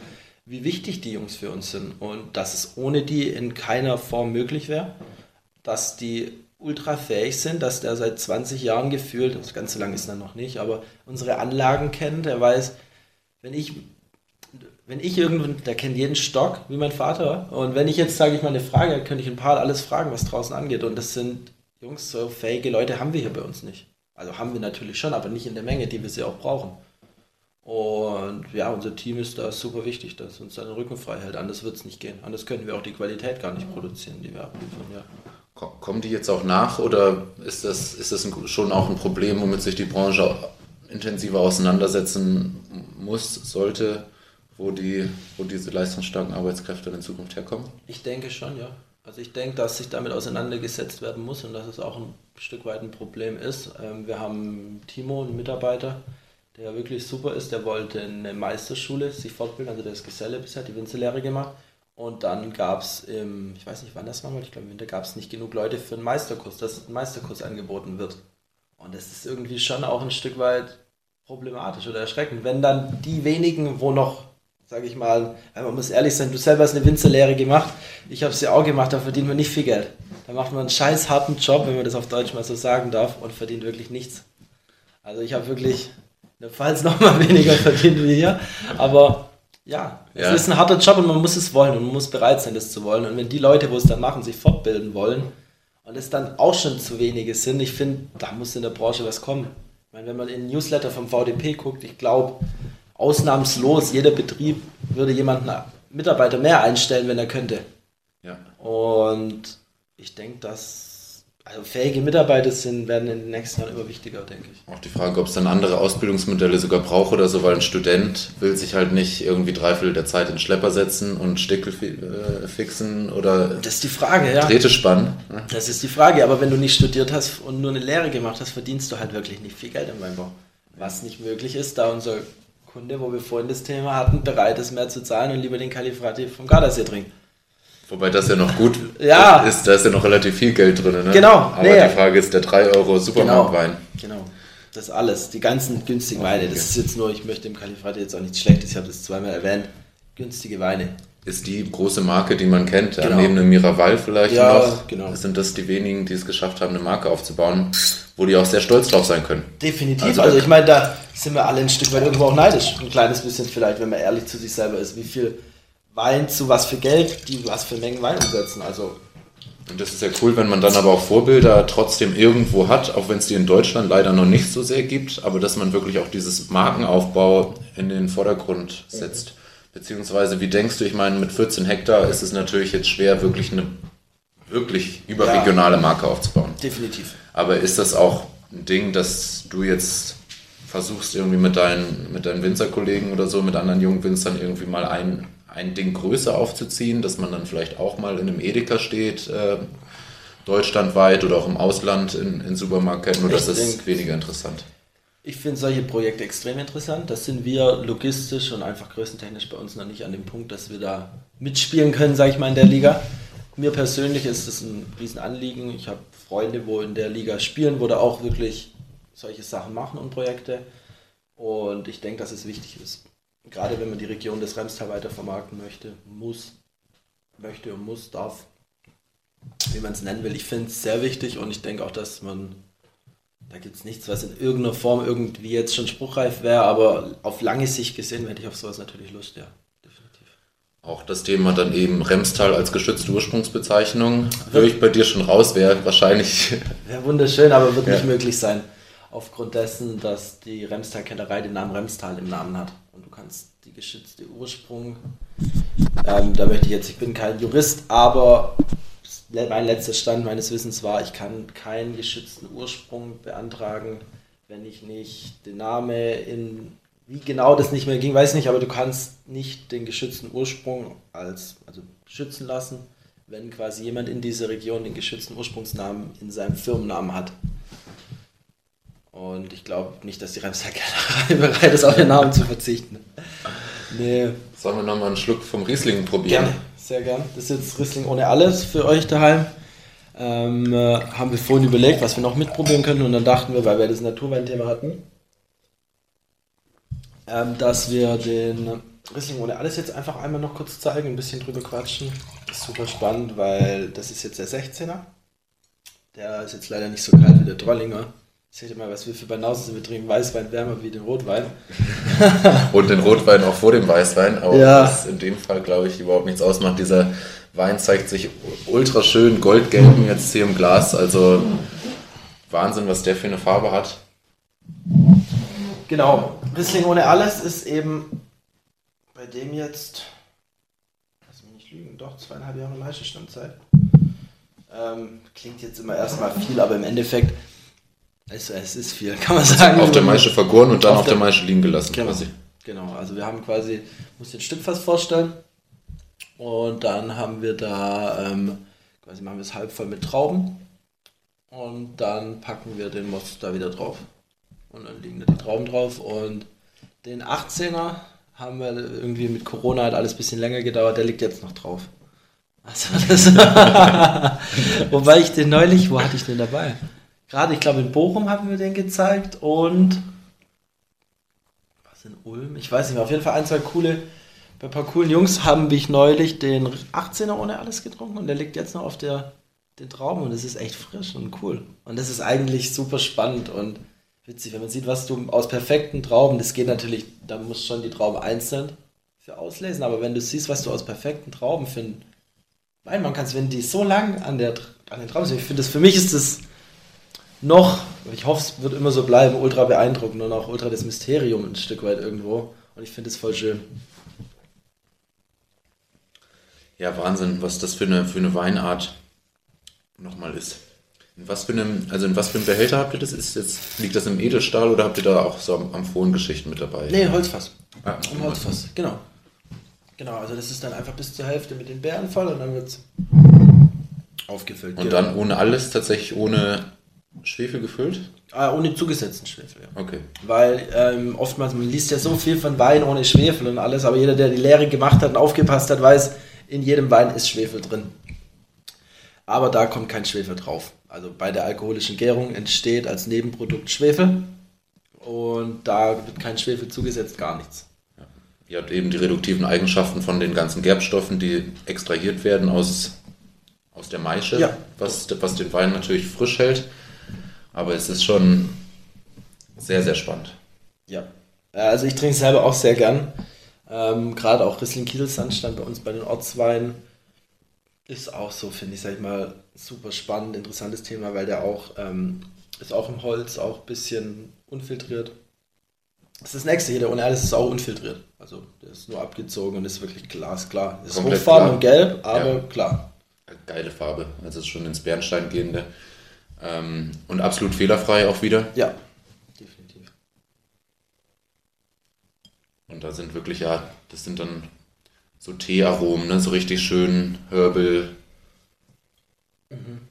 wie wichtig die Jungs für uns sind und dass es ohne die in keiner Form möglich wäre, dass die ultra fähig sind, dass der seit 20 Jahren gefühlt, das ganz so lange ist er noch nicht, aber unsere Anlagen kennt, der weiß, wenn ich wenn ich irgendwann, der kennt jeden Stock, wie mein Vater. Und wenn ich jetzt, sage ich mal, eine Frage, könnte ich ein paar alles fragen, was draußen angeht. Und das sind Jungs, so fähige Leute haben wir hier bei uns nicht. Also haben wir natürlich schon, aber nicht in der Menge, die wir sie auch brauchen. Und ja, unser Team ist da super wichtig, dass uns den Rücken frei hält. Anders wird es nicht gehen. Anders könnten wir auch die Qualität gar nicht produzieren, die wir abliefern. Ja. Kommen die jetzt auch nach oder ist das, ist das schon auch ein Problem, womit sich die Branche intensiver auseinandersetzen muss, sollte, wo, die, wo diese leistungsstarken Arbeitskräfte in Zukunft herkommen? Ich denke schon, ja. Also ich denke, dass sich damit auseinandergesetzt werden muss und dass es auch ein Stück weit ein Problem ist. Ähm, wir haben Timo, einen Mitarbeiter, der wirklich super ist. Der wollte in eine Meisterschule sich fortbilden, also der ist Geselle bisher, die Winzerlehre gemacht. Und dann gab es im, ich weiß nicht wann das war, ich glaube im Winter gab es nicht genug Leute für einen Meisterkurs, dass ein Meisterkurs angeboten wird. Und das ist irgendwie schon auch ein Stück weit problematisch oder erschreckend, wenn dann die wenigen, wo noch sage ich mal, man muss ehrlich sein, du selber hast eine Winzerlehre gemacht, ich habe sie auch gemacht, da verdient man nicht viel Geld. Da macht man einen scheiß harten Job, wenn man das auf Deutsch mal so sagen darf, und verdient wirklich nichts. Also ich habe wirklich Pfalz noch mal weniger verdient wie hier, aber ja, ja, es ist ein harter Job und man muss es wollen und man muss bereit sein, das zu wollen. Und wenn die Leute, wo es dann machen, sich fortbilden wollen und es dann auch schon zu wenige sind, ich finde, da muss in der Branche was kommen. Ich meine, wenn man in den Newsletter vom VDP guckt, ich glaube, ausnahmslos, jeder Betrieb würde jemanden, Mitarbeiter mehr einstellen, wenn er könnte. Ja. Und ich denke, dass also fähige Mitarbeiter sind, werden in den nächsten Jahren immer wichtiger, denke ich. Auch die Frage, ob es dann andere Ausbildungsmodelle sogar braucht oder so, weil ein Student will sich halt nicht irgendwie dreiviertel der Zeit in Schlepper setzen und Stickel äh, fixen oder das ist die Frage, ja. Drähte spannen. Das ist die Frage, aber wenn du nicht studiert hast und nur eine Lehre gemacht hast, verdienst du halt wirklich nicht viel Geld im Weinbau. Was nicht möglich ist, da unser Kunde, wo wir vorhin das Thema hatten, bereit ist, mehr zu zahlen und lieber den Kalifrati vom Gardasee trinkt. Wobei das ja noch gut ja. ist, da ist ja noch relativ viel Geld drin. Ne? Genau. Aber nee. die Frage ist der 3 Euro Supermarktwein. Genau. genau. Das alles. Die ganzen günstigen Weine. Das ist jetzt nur, ich möchte im Kalifrati jetzt auch nichts Schlechtes, ich habe das zweimal erwähnt. Günstige Weine. Ist die große Marke, die man kennt, genau. neben dem Miraval vielleicht ja, noch. Genau. Sind das die wenigen, die es geschafft haben, eine Marke aufzubauen, wo die auch sehr stolz drauf sein können? Definitiv. Also, also ich meine, da sind wir alle ein Stück weit irgendwo auch neidisch. Ein kleines bisschen vielleicht, wenn man ehrlich zu sich selber ist, wie viel Wein zu was für Geld, die was für Mengen Wein umsetzen. Also und das ist ja cool, wenn man dann aber auch Vorbilder trotzdem irgendwo hat, auch wenn es die in Deutschland leider noch nicht so sehr gibt, aber dass man wirklich auch dieses Markenaufbau in den Vordergrund setzt. Beziehungsweise, wie denkst du, ich meine, mit 14 Hektar ist es natürlich jetzt schwer, wirklich eine wirklich überregionale Marke aufzubauen. Definitiv. Aber ist das auch ein Ding, dass du jetzt versuchst, irgendwie mit deinen, mit deinen Winzerkollegen oder so, mit anderen jungen Winzern irgendwie mal ein, ein Ding größer aufzuziehen, dass man dann vielleicht auch mal in einem Edeka steht, äh, deutschlandweit oder auch im Ausland in, in Supermarktketten, oder das ist weniger interessant? Ich finde solche Projekte extrem interessant. Das sind wir logistisch und einfach größentechnisch bei uns noch nicht an dem Punkt, dass wir da mitspielen können, sage ich mal, in der Liga. Mir persönlich ist es ein Riesenanliegen. Ich habe Freunde, wo in der Liga spielen, wo da auch wirklich solche Sachen machen und Projekte. Und ich denke, dass es wichtig ist. Gerade wenn man die Region des Remstal weiter vermarkten möchte, muss, möchte und muss, darf, wie man es nennen will. Ich finde es sehr wichtig und ich denke auch, dass man, da gibt es nichts, was in irgendeiner Form irgendwie jetzt schon spruchreif wäre, aber auf lange Sicht gesehen hätte ich auf sowas natürlich Lust, ja. Auch das Thema dann eben Remstal als geschützte Ursprungsbezeichnung. Höre ich bei dir schon raus, wäre wahrscheinlich. Wäre wunderschön, aber wird ja. nicht möglich sein. Aufgrund dessen, dass die Remstal-Kellerei den Namen Remstal im Namen hat. Und du kannst die geschützte Ursprung, ähm, da möchte ich jetzt, ich bin kein Jurist, aber mein letzter Stand meines Wissens war, ich kann keinen geschützten Ursprung beantragen, wenn ich nicht den Namen in wie genau das nicht mehr ging, weiß ich nicht, aber du kannst nicht den geschützten Ursprung als also schützen lassen, wenn quasi jemand in dieser Region den geschützten Ursprungsnamen in seinem Firmennamen hat. Und ich glaube nicht, dass die Remser Kellerei bereit ist, auf den Namen zu verzichten. Nee. Sollen wir nochmal einen Schluck vom Riesling probieren? Gerne, sehr gern. Das ist jetzt Riesling ohne alles für euch daheim. Ähm, äh, haben wir vorhin überlegt, was wir noch mitprobieren können und dann dachten wir, weil wir das Naturweinthema hatten, ähm, dass wir den Riesling ohne alles jetzt einfach einmal noch kurz zeigen, ein bisschen drüber quatschen. Das ist super spannend, weil das ist jetzt der 16er. Der ist jetzt leider nicht so kalt wie der Drollinger. Seht ihr mal, was wir für Banausen sind. Wir trinken Weißwein wärmer wie den Rotwein. Und den Rotwein auch vor dem Weißwein, aber ja. was in dem Fall, glaube ich, überhaupt nichts ausmacht. Dieser Wein zeigt sich ultra schön goldgelb jetzt hier im Glas. Also Wahnsinn, was der für eine Farbe hat. Genau, Riesling ohne alles ist eben bei dem jetzt, lass mich nicht lügen, doch zweieinhalb Jahre Meisterstandzeit. Ähm, klingt jetzt immer erstmal viel, aber im Endeffekt, es, es ist viel, kann man sagen. Auf der Maische vergoren und dann auf, auf der, der Maische liegen gelassen genau, quasi. Genau, also wir haben quasi, muss den Stückfass vorstellen und dann haben wir da, ähm, quasi machen wir es halb voll mit Trauben und dann packen wir den Most da wieder drauf. Und dann liegen da die Trauben drauf. Und den 18er haben wir irgendwie mit Corona hat alles ein bisschen länger gedauert, der liegt jetzt noch drauf. Also das Wobei ich den neulich, wo hatte ich den dabei? Gerade, ich glaube in Bochum haben wir den gezeigt und was in Ulm? Ich weiß nicht mehr. Auf jeden Fall ein, zwei coole, bei ein paar coolen Jungs haben wir neulich den 18er ohne alles getrunken und der liegt jetzt noch auf der den Trauben und es ist echt frisch und cool. Und das ist eigentlich super spannend und witzig, wenn man sieht, was du aus perfekten Trauben, das geht natürlich, da musst schon die Trauben einzeln für auslesen, aber wenn du siehst, was du aus perfekten Trauben Wein machen kannst, wenn die so lang an, der, an den Trauben sind, ich finde das, für mich ist das noch, ich hoffe, es wird immer so bleiben, ultra beeindruckend und auch ultra das Mysterium ein Stück weit irgendwo und ich finde es voll schön. Ja, Wahnsinn, was das für eine, für eine Weinart nochmal ist. In was für einem, also in was für einem Behälter habt ihr das? Ist jetzt, liegt das im Edelstahl oder habt ihr da auch so Amphorengeschichten mit dabei? Nee, Holzfass. Ah, Im Holzfass, genau. Genau, also das ist dann einfach bis zur Hälfte mit den Beeren voll und dann wird es aufgefüllt. Und genau. dann ohne alles, tatsächlich ohne Schwefel gefüllt? Ah, ohne zugesetzten Schwefel, ja. Okay. Weil ähm, oftmals, man liest ja so viel von Wein ohne Schwefel und alles, aber jeder, der die Lehre gemacht hat und aufgepasst hat, weiß, in jedem Wein ist Schwefel drin. Aber da kommt kein Schwefel drauf. Also bei der alkoholischen Gärung entsteht als Nebenprodukt Schwefel und da wird kein Schwefel zugesetzt, gar nichts. Ja. Ihr habt eben die reduktiven Eigenschaften von den ganzen Gerbstoffen, die extrahiert werden aus, aus der Maische, ja. was, was den Wein natürlich frisch hält. Aber es ist schon sehr, sehr spannend. Ja, also ich trinke es selber auch sehr gern. Ähm, Gerade auch Riesling Kielsandstein bei uns bei den Ortsweinen ist auch so, finde ich, sag ich mal, super spannend, interessantes Thema, weil der auch ähm, ist auch im Holz, auch ein bisschen unfiltriert. Das ist das nächste hier, der ohne alles ist auch unfiltriert. Also der ist nur abgezogen und ist wirklich glasklar. Ist hochfarben und gelb, aber ja. klar. geile Farbe. Also schon ins Bernstein gehende. Ähm, und absolut fehlerfrei auch wieder. Ja, definitiv. Und da sind wirklich, ja, das sind dann so Teearomen, ne? so richtig schön Herbal. Mhm.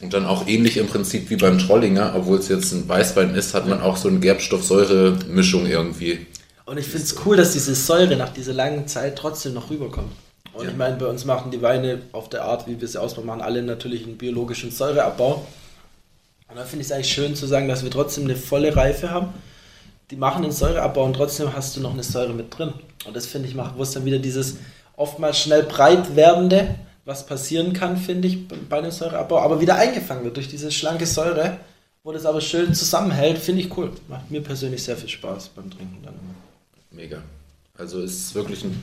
Und dann auch ähnlich im Prinzip wie beim Trollinger, obwohl es jetzt ein Weißwein ist, hat man auch so eine Gerbstoff-Säure-Mischung irgendwie. Und ich finde es cool, dass diese Säure nach dieser langen Zeit trotzdem noch rüberkommt. Und ja. ich meine, bei uns machen die Weine auf der Art, wie wir sie ausbauen, machen alle natürlich einen biologischen Säureabbau. Und da finde ich es eigentlich schön zu sagen, dass wir trotzdem eine volle Reife haben. Die machen den Säureabbau und trotzdem hast du noch eine Säure mit drin. Und das finde ich, macht, wo es dann wieder dieses oftmals schnell breit werdende, was passieren kann, finde ich, bei einem Säureabbau, aber wieder eingefangen wird durch diese schlanke Säure, wo das aber schön zusammenhält, finde ich cool. Macht mir persönlich sehr viel Spaß beim Trinken dann immer. Mega. Also ist es wirklich ein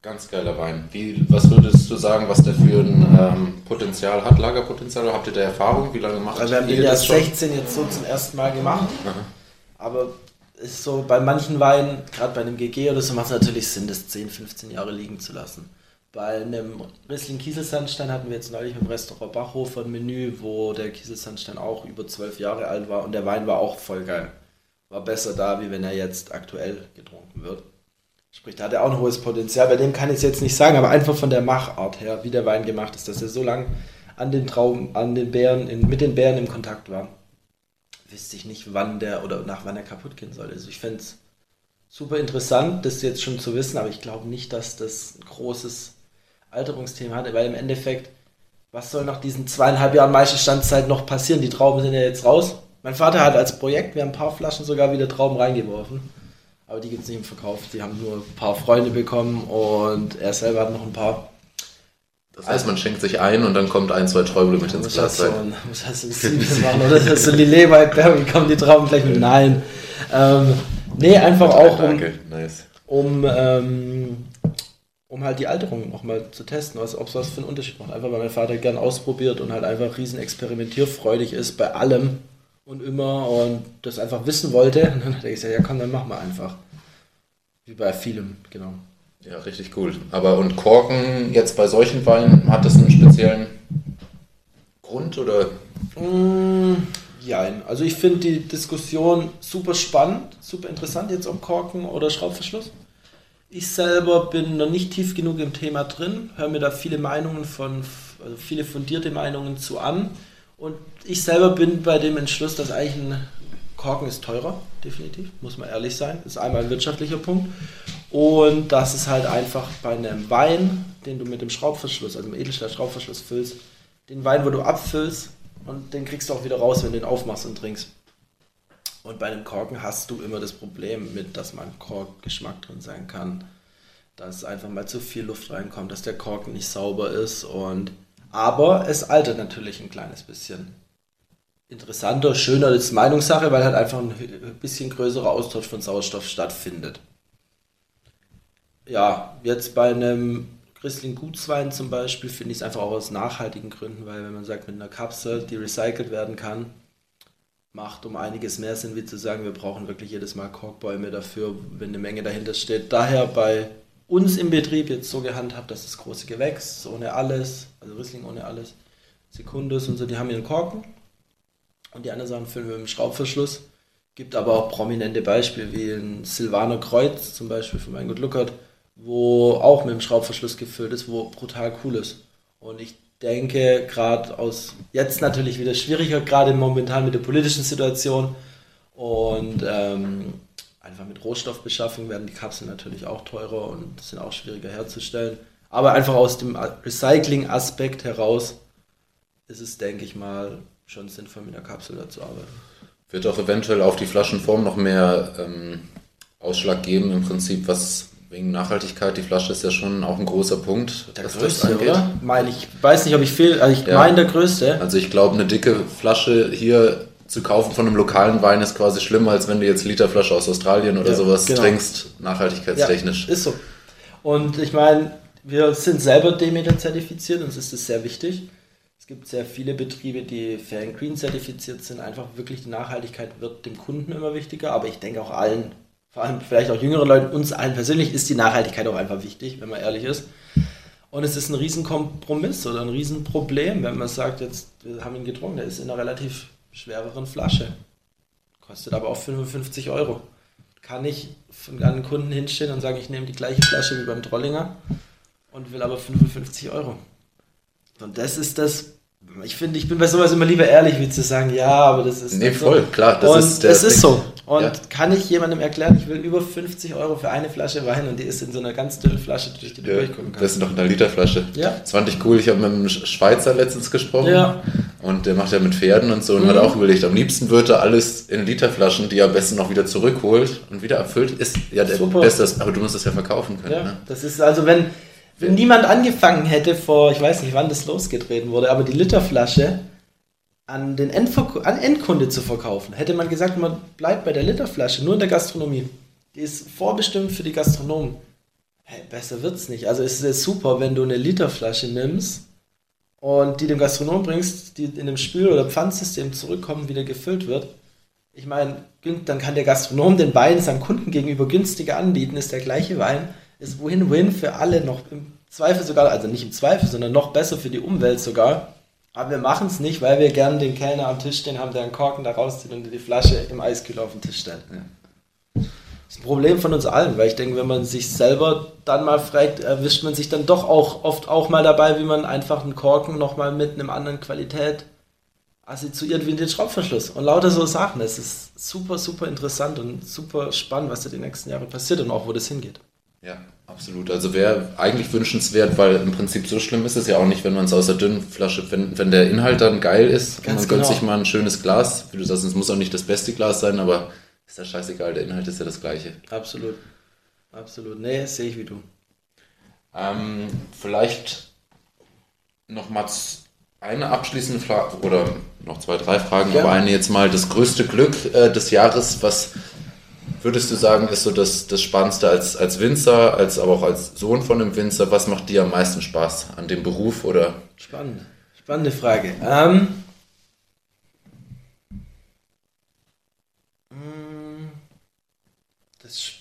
ganz geiler Wein. Wie, was würdest du sagen, was der für ein ähm, Potenzial hat, Lagerpotenzial? Habt ihr da Erfahrung? Wie lange macht also wir haben den ja 16 jetzt so zum ersten Mal gemacht. Aha. Aber ist so bei manchen Weinen, gerade bei einem GG oder so, macht es natürlich Sinn, das 10, 15 Jahre liegen zu lassen. Bei einem Riesling Kieselsandstein hatten wir jetzt neulich im Restaurant Bachhofer ein Menü, wo der Kieselsandstein auch über 12 Jahre alt war und der Wein war auch voll geil war besser da, wie wenn er jetzt aktuell getrunken wird. Sprich, da hat er auch ein hohes Potenzial. Bei dem kann ich es jetzt nicht sagen, aber einfach von der Machart her, wie der Wein gemacht ist, dass er so lange an den Trauben, an den Bären, in, mit den Bären im Kontakt war. Wüsste ich nicht, wann der oder nach wann er kaputt gehen soll. Also ich fände es super interessant, das jetzt schon zu wissen, aber ich glaube nicht, dass das ein großes Alterungsthema hat, weil im Endeffekt, was soll nach diesen zweieinhalb Jahren Meisterstandszeit noch passieren? Die Trauben sind ja jetzt raus mein Vater hat als Projekt, wir haben ein paar Flaschen sogar wieder Trauben reingeworfen. Aber die gibt es nicht im Verkauf. Die haben nur ein paar Freunde bekommen und er selber hat noch ein paar. Das heißt, man schenkt sich ein und dann kommt ein, zwei Träubel mit ins Glas rein. Muss das so ein machen oder das so Lillet bei Berry kommen die Trauben gleich mit Nein. Ähm, nee, einfach auch um, nice. um, ähm, um halt die Alterung nochmal zu testen, was, ob es was für einen Unterschied macht. Einfach weil mein Vater gern ausprobiert und halt einfach riesen experimentierfreudig ist bei allem und immer und das einfach wissen wollte. Und dann hat er gesagt, ja komm, dann machen wir einfach. Wie bei vielem, genau. Ja, richtig cool. Aber und Korken jetzt bei solchen Weinen, hat das einen speziellen Grund oder? Mm, ja, also ich finde die Diskussion super spannend, super interessant jetzt um Korken oder Schraubverschluss. Ich selber bin noch nicht tief genug im Thema drin, höre mir da viele Meinungen von, also viele fundierte Meinungen zu an und ich selber bin bei dem Entschluss, dass eigentlich ein Korken ist teurer, definitiv, muss man ehrlich sein. Ist einmal ein wirtschaftlicher Punkt. Und das ist halt einfach bei einem Wein, den du mit dem Schraubverschluss, also dem Edelstahl-Schraubverschluss füllst, den Wein, wo du abfüllst und den kriegst du auch wieder raus, wenn du den aufmachst und trinkst. Und bei einem Korken hast du immer das Problem mit, dass man Korkgeschmack drin sein kann, dass einfach mal zu viel Luft reinkommt, dass der Korken nicht sauber ist und aber es altert natürlich ein kleines bisschen. Interessanter, schöner ist Meinungssache, weil halt einfach ein bisschen größerer Austausch von Sauerstoff stattfindet. Ja, jetzt bei einem Riesling Gutswein zum Beispiel finde ich es einfach auch aus nachhaltigen Gründen, weil wenn man sagt, mit einer Kapsel, die recycelt werden kann, macht um einiges mehr Sinn, wie zu sagen, wir brauchen wirklich jedes Mal Korkbäume dafür, wenn eine Menge dahinter steht. Daher bei uns im Betrieb jetzt so gehandhabt, dass das große Gewächs ohne alles, also Riesling ohne alles, Sekundus und so, die haben ihren Korken und die anderen Sachen füllen wir mit dem Schraubverschluss. Gibt aber auch prominente Beispiele wie ein Silvaner Kreuz zum Beispiel von Weingut Luckert, wo auch mit dem Schraubverschluss gefüllt ist, wo brutal cool ist. Und ich denke, gerade aus jetzt natürlich wieder schwieriger, gerade momentan mit der politischen Situation und ähm, einfach mit Rohstoffbeschaffung werden die Kapseln natürlich auch teurer und sind auch schwieriger herzustellen. Aber einfach aus dem Recycling-Aspekt heraus ist es, denke ich mal, schon sinnvoll, mit der Kapsel dazu arbeiten. Wird auch eventuell auf die Flaschenform noch mehr ähm, Ausschlag geben, im Prinzip, was wegen Nachhaltigkeit, die Flasche ist ja schon auch ein großer Punkt. Der größte, oder? Meine ich, weiß nicht, ob ich fehl, also ich ja. meine der größte. Also ich glaube, eine dicke Flasche hier zu kaufen von einem lokalen Wein ist quasi schlimmer, als wenn du jetzt Literflasche aus Australien oder ja, sowas genau. trinkst, nachhaltigkeitstechnisch. Ja, ist so. Und ich meine, wir sind selber Demeter zertifiziert, uns ist das sehr wichtig. Es gibt sehr viele Betriebe, die Fair and Green zertifiziert sind. Einfach wirklich die Nachhaltigkeit wird dem Kunden immer wichtiger, aber ich denke auch allen, vor allem vielleicht auch jüngeren Leuten, uns allen persönlich ist die Nachhaltigkeit auch einfach wichtig, wenn man ehrlich ist. Und es ist ein Riesenkompromiss oder ein Riesenproblem, wenn man sagt, jetzt, wir haben ihn getrunken, der ist in einer relativ schwereren Flasche. Kostet aber auch 55 Euro. Kann ich von einem Kunden hinstellen und sagen, ich nehme die gleiche Flasche wie beim Trollinger und will aber 55 Euro. Und das ist das ich finde, ich bin bei sowas immer lieber ehrlich, wie zu sagen, ja, aber das ist. Nee, voll, so. klar. Das und ist es ist so. Und ja. kann ich jemandem erklären, ich will über 50 Euro für eine Flasche Wein und die ist in so einer ganz dünnen Flasche, durch die du ja, durchgucken kannst. Das ist noch in einer Literflasche. Ja. Das fand ich cool. Ich habe mit einem Schweizer letztens gesprochen. Ja. Und der macht ja mit Pferden und so und mhm. hat auch überlegt, am liebsten würde er alles in Literflaschen, die er am besten noch wieder zurückholt und wieder abfüllt. Ist ja der Super. beste, aber du musst das ja verkaufen können. Ja, ne? das ist also, wenn, wenn niemand angefangen hätte vor, ich weiß nicht, wann das losgetreten wurde, aber die Literflasche an den Endverk an Endkunde zu verkaufen. Hätte man gesagt, man bleibt bei der Literflasche, nur in der Gastronomie. Die ist vorbestimmt für die Gastronomen. Hey, besser wird's nicht. Also es ist super, wenn du eine Literflasche nimmst und die dem Gastronom bringst, die in einem Spül- oder Pfandsystem zurückkommen, wieder gefüllt wird. Ich meine, dann kann der Gastronom den Wein seinem Kunden gegenüber günstiger anbieten, ist der gleiche Wein, ist Win-Win für alle noch im Zweifel sogar, also nicht im Zweifel, sondern noch besser für die Umwelt sogar. Aber wir machen es nicht, weil wir gerne den Kellner am Tisch stehen haben, der einen Korken da rauszieht und die Flasche im Eiskühler auf den Tisch stellt. Ja. Das ist ein Problem von uns allen, weil ich denke, wenn man sich selber dann mal fragt, erwischt man sich dann doch auch oft auch mal dabei, wie man einfach einen Korken nochmal mit einer anderen Qualität assoziiert wie den Schraubverschluss. Und lauter so Sachen. Es ist super, super interessant und super spannend, was da die nächsten Jahre passiert und auch wo das hingeht. Ja, absolut. Also wäre eigentlich wünschenswert, weil im Prinzip so schlimm ist es ja auch nicht, wenn man es aus der dünnen Flasche, wenn, wenn der Inhalt dann geil ist, Ganz man gönnt genau. sich mal ein schönes Glas, wie du sagst, es muss auch nicht das beste Glas sein, aber ist ja scheißegal, der Inhalt ist ja das gleiche. Absolut. Absolut. Nee, sehe ich wie du. Ähm, vielleicht noch mal eine abschließende Frage oder noch zwei, drei Fragen, ja. aber eine jetzt mal das größte Glück äh, des Jahres, was würdest du sagen, ist so das, das Spannendste als, als Winzer, als aber auch als Sohn von einem Winzer? Was macht dir am meisten Spaß an dem Beruf? Oder? Spannend. Spannende Frage. Ähm, mm, das,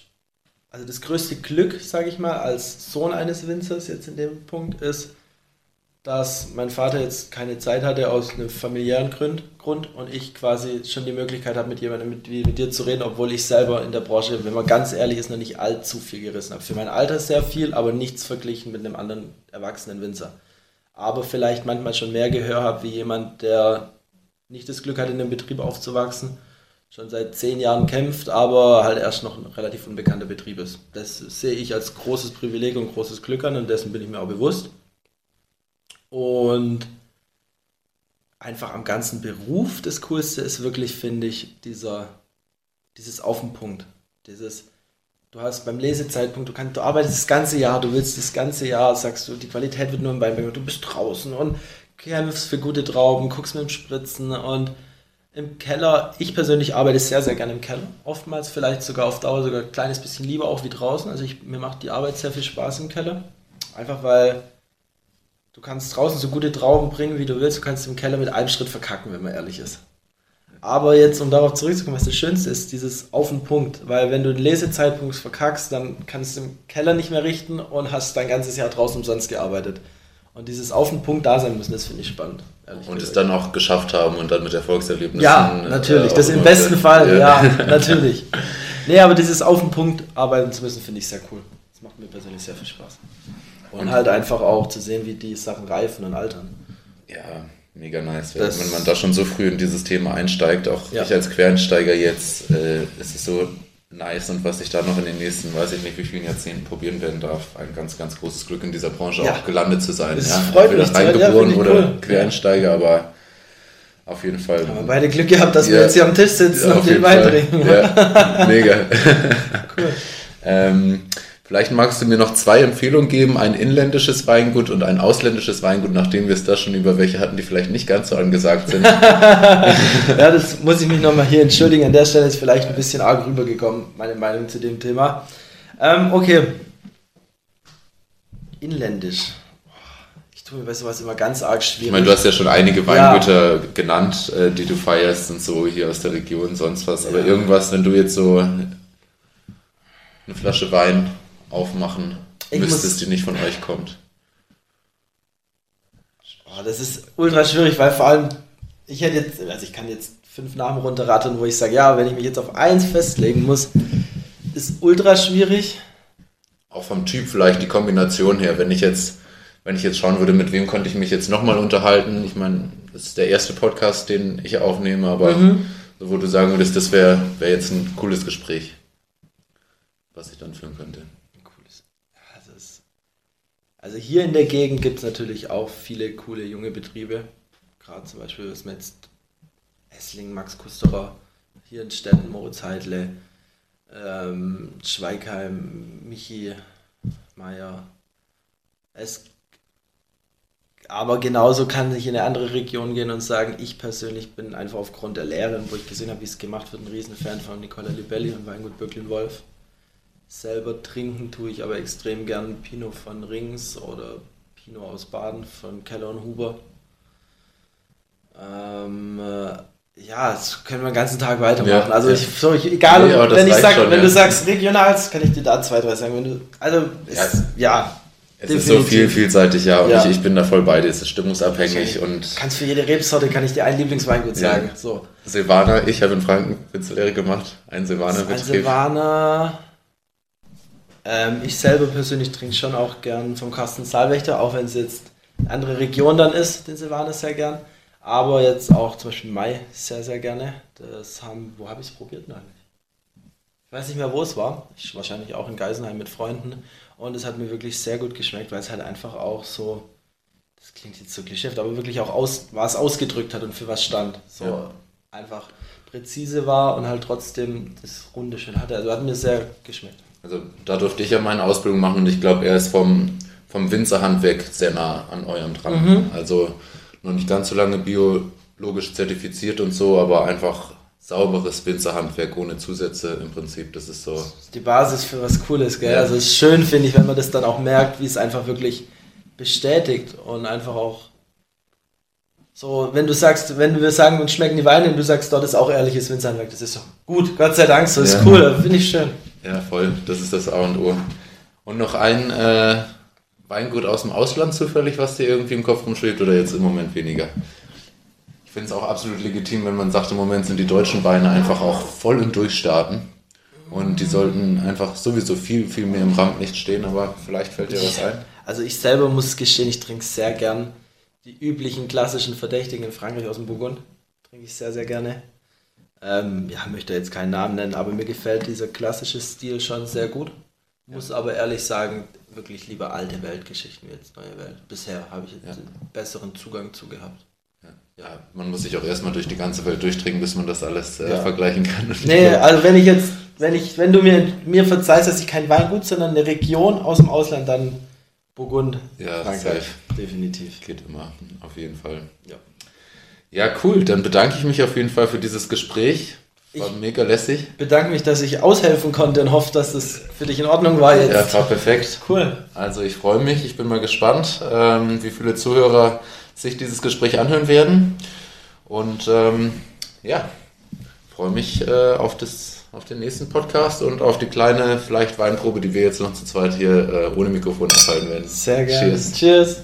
also das größte Glück, sage ich mal, als Sohn eines Winzers jetzt in dem Punkt ist, dass mein Vater jetzt keine Zeit hatte aus einem familiären Grund, Grund und ich quasi schon die Möglichkeit habe, mit jemandem mit, mit dir zu reden, obwohl ich selber in der Branche, wenn man ganz ehrlich ist, noch nicht allzu viel gerissen habe. Für mein Alter sehr viel, aber nichts verglichen mit einem anderen erwachsenen Winzer. Aber vielleicht manchmal schon mehr Gehör habe wie jemand, der nicht das Glück hat, in einem Betrieb aufzuwachsen, schon seit zehn Jahren kämpft, aber halt erst noch ein relativ unbekannter Betrieb ist. Das sehe ich als großes Privileg und großes Glück an und dessen bin ich mir auch bewusst. Und einfach am ganzen Beruf das Coolste ist wirklich, finde ich, dieser, dieses Auf den Punkt. Dieses, du hast beim Lesezeitpunkt, du, kannst, du arbeitest das ganze Jahr, du willst das ganze Jahr, sagst du, die Qualität wird nur im Weinberg, du bist draußen und kämpfst für gute Trauben, guckst mit dem Spritzen und im Keller, ich persönlich arbeite sehr, sehr gerne im Keller. Oftmals vielleicht sogar auf Dauer sogar ein kleines bisschen lieber auch wie draußen. Also ich, mir macht die Arbeit sehr viel Spaß im Keller. Einfach weil Du kannst draußen so gute Trauben bringen, wie du willst. Du kannst im Keller mit einem Schritt verkacken, wenn man ehrlich ist. Aber jetzt, um darauf zurückzukommen, was das Schönste ist, dieses Auf den Punkt. Weil wenn du den Lesezeitpunkt verkackst, dann kannst du im Keller nicht mehr richten und hast dein ganzes Jahr draußen umsonst gearbeitet. Und dieses Auf den Punkt da sein müssen, das finde ich spannend. Und es dann auch geschafft haben und dann mit Erfolgserlebnissen. Ja, äh, natürlich. Äh, das im besten der, Fall, ja. ja, natürlich. Nee, aber dieses Auf den Punkt arbeiten zu müssen, finde ich sehr cool. Das macht mir persönlich sehr viel Spaß. Und halt einfach auch zu sehen, wie die Sachen reifen und altern. Ja, mega nice. Das wenn man da schon so früh in dieses Thema einsteigt, auch ja. ich als Quereinsteiger jetzt, äh, ist es so nice und was ich da noch in den nächsten, weiß ich nicht, wie vielen Jahrzehnten probieren werden darf. Ein ganz, ganz großes Glück in dieser Branche ja. auch gelandet zu sein. Das ja. freut mich. Reingeboren ja, oder cool. Quereinsteiger, aber auf jeden Fall. Aber beide Glück gehabt, dass wir jetzt hier am Tisch sitzen und den Wein trinken. Ja, mega. cool. ähm, Vielleicht magst du mir noch zwei Empfehlungen geben, ein inländisches Weingut und ein ausländisches Weingut, nachdem wir es da schon über welche hatten, die vielleicht nicht ganz so angesagt sind. ja, das muss ich mich nochmal hier entschuldigen. An der Stelle ist vielleicht ein bisschen arg rübergekommen, meine Meinung zu dem Thema. Ähm, okay. Inländisch. Ich tue mir bei sowas immer ganz arg schwierig. Ich meine, du hast ja schon einige Weingüter ja. genannt, äh, die du feierst und so hier aus der Region, sonst was. Aber ja. irgendwas, wenn du jetzt so eine Flasche Wein aufmachen ich müsstest, die nicht von euch kommt. Oh, das ist ultra schwierig, weil vor allem, ich hätte jetzt, also ich kann jetzt fünf Namen runterraten, wo ich sage, ja, wenn ich mich jetzt auf eins festlegen muss, ist ultra schwierig. Auch vom Typ vielleicht die Kombination her, wenn ich jetzt, wenn ich jetzt schauen würde, mit wem konnte ich mich jetzt nochmal unterhalten. Ich meine, das ist der erste Podcast, den ich aufnehme, aber mhm. so, wo du sagen würdest, das wäre wär jetzt ein cooles Gespräch, was ich dann führen könnte. Also hier in der Gegend gibt es natürlich auch viele coole junge Betriebe. Gerade zum Beispiel, was man jetzt Essling, Max Kusterer, hier in Städten, Moritz Heidle, ähm, Schweigheim, Michi Meier. Es, aber genauso kann ich in eine andere Region gehen und sagen, ich persönlich bin einfach aufgrund der Lehre, wo ich gesehen habe, wie es gemacht wird, ein Riesenfan von Nicola Libelli und Weingut Böcklin-Wolf. Selber trinken tue ich aber extrem gern Pinot von Rings oder Pinot aus Baden von Keller und Huber. Ähm, äh, ja, das können wir den ganzen Tag weitermachen. Ja, also ich, so, ich, egal, ja, wenn ich sag, schon, wenn ja. du sagst regional, kann ich dir da zwei, drei sagen. Wenn du, also ist, ja. Es definitiv. ist so viel, vielseitig, ja, und ich, ich, bin da voll bei dir. Es ist stimmungsabhängig und. Kannst für jede Rebsorte kann ich dir ein Lieblingsweingut sagen. So. Silvaner, ich habe in Franken Pizzolehre gemacht, ein Silvaner-Betrieb. Ein Silvaner ähm, ich selber persönlich trinke schon auch gern vom Carsten Saalwächter, auch wenn es jetzt eine andere Region dann ist, den Silvaner sehr gern. Aber jetzt auch zum Beispiel Mai sehr, sehr gerne. Das haben, wo habe ich es probiert eigentlich? Ich weiß nicht mehr, wo es war. Ich, wahrscheinlich auch in Geisenheim mit Freunden. Und es hat mir wirklich sehr gut geschmeckt, weil es halt einfach auch so, das klingt jetzt so klischeehaft, aber wirklich auch aus, was ausgedrückt hat und für was stand. So ja. einfach präzise war und halt trotzdem das Runde schön hatte. Also hat mir sehr geschmeckt. Also da durfte ich ja meine Ausbildung machen und ich glaube, er ist vom, vom Winzerhandwerk sehr nah an eurem dran. Mhm. Also noch nicht ganz so lange biologisch zertifiziert und so, aber einfach sauberes Winzerhandwerk ohne Zusätze im Prinzip. Das ist so. Das ist die Basis für was Cooles, gell? Ja. Also es ist schön, finde ich, wenn man das dann auch merkt, wie es einfach wirklich bestätigt und einfach auch so, wenn du sagst, wenn wir sagen, uns schmecken die Weine und du sagst, dort ist auch ehrliches Winzerhandwerk, das ist so gut, Gott sei Dank, so ist ja. cool, finde ich schön. Ja, voll, das ist das A und O. Und noch ein äh, Weingut aus dem Ausland zufällig, was dir irgendwie im Kopf rumschwebt oder jetzt im Moment weniger? Ich finde es auch absolut legitim, wenn man sagt, im Moment sind die deutschen Weine einfach auch voll im Durchstarten. Und die sollten einfach sowieso viel, viel mehr im Rampenlicht stehen, aber vielleicht fällt dir was ein. Also ich selber muss gestehen, ich trinke sehr gern die üblichen klassischen Verdächtigen in Frankreich aus dem Burgund. Trinke ich sehr, sehr gerne. Ähm, ja, möchte jetzt keinen Namen nennen, aber mir gefällt dieser klassische Stil schon sehr gut. Muss ja. aber ehrlich sagen, wirklich lieber alte Weltgeschichten jetzt neue Welt. Bisher habe ich jetzt ja. einen besseren Zugang zu gehabt. Ja. ja, man muss sich auch erstmal durch die ganze Welt durchtrinken, bis man das alles äh, vergleichen kann. Nee, also wenn ich jetzt, wenn ich, wenn du mir, mir verzeihst, dass ich kein Weingut, sondern eine Region aus dem Ausland, dann Burgund, ja, Frankreich. Safe. Definitiv. Geht immer, auf jeden Fall. Ja. Ja, cool. Dann bedanke ich mich auf jeden Fall für dieses Gespräch. War ich mega lässig. Bedanke mich, dass ich aushelfen konnte und hoffe, dass das für dich in Ordnung war jetzt. Ja, war perfekt. Cool. Also ich freue mich, ich bin mal gespannt, ähm, wie viele Zuhörer sich dieses Gespräch anhören werden. Und ähm, ja, freue mich äh, auf das auf den nächsten Podcast und auf die kleine, vielleicht Weinprobe, die wir jetzt noch zu zweit hier äh, ohne Mikrofon abhalten werden. Sehr gerne. Cheers. Cheers.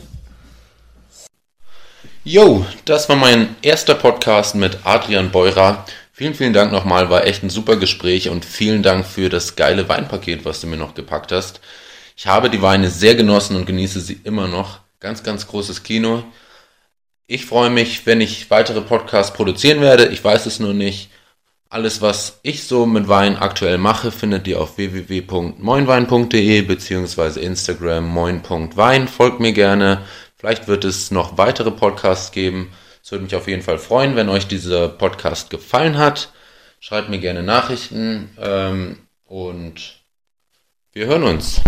Yo, das war mein erster Podcast mit Adrian Beurer. Vielen, vielen Dank nochmal, war echt ein super Gespräch und vielen Dank für das geile Weinpaket, was du mir noch gepackt hast. Ich habe die Weine sehr genossen und genieße sie immer noch. Ganz, ganz großes Kino. Ich freue mich, wenn ich weitere Podcasts produzieren werde. Ich weiß es nur nicht. Alles, was ich so mit Wein aktuell mache, findet ihr auf www.moinwein.de bzw. Instagram moin.wein. Folgt mir gerne. Vielleicht wird es noch weitere Podcasts geben. Es würde mich auf jeden Fall freuen, wenn euch dieser Podcast gefallen hat. Schreibt mir gerne Nachrichten ähm, und wir hören uns.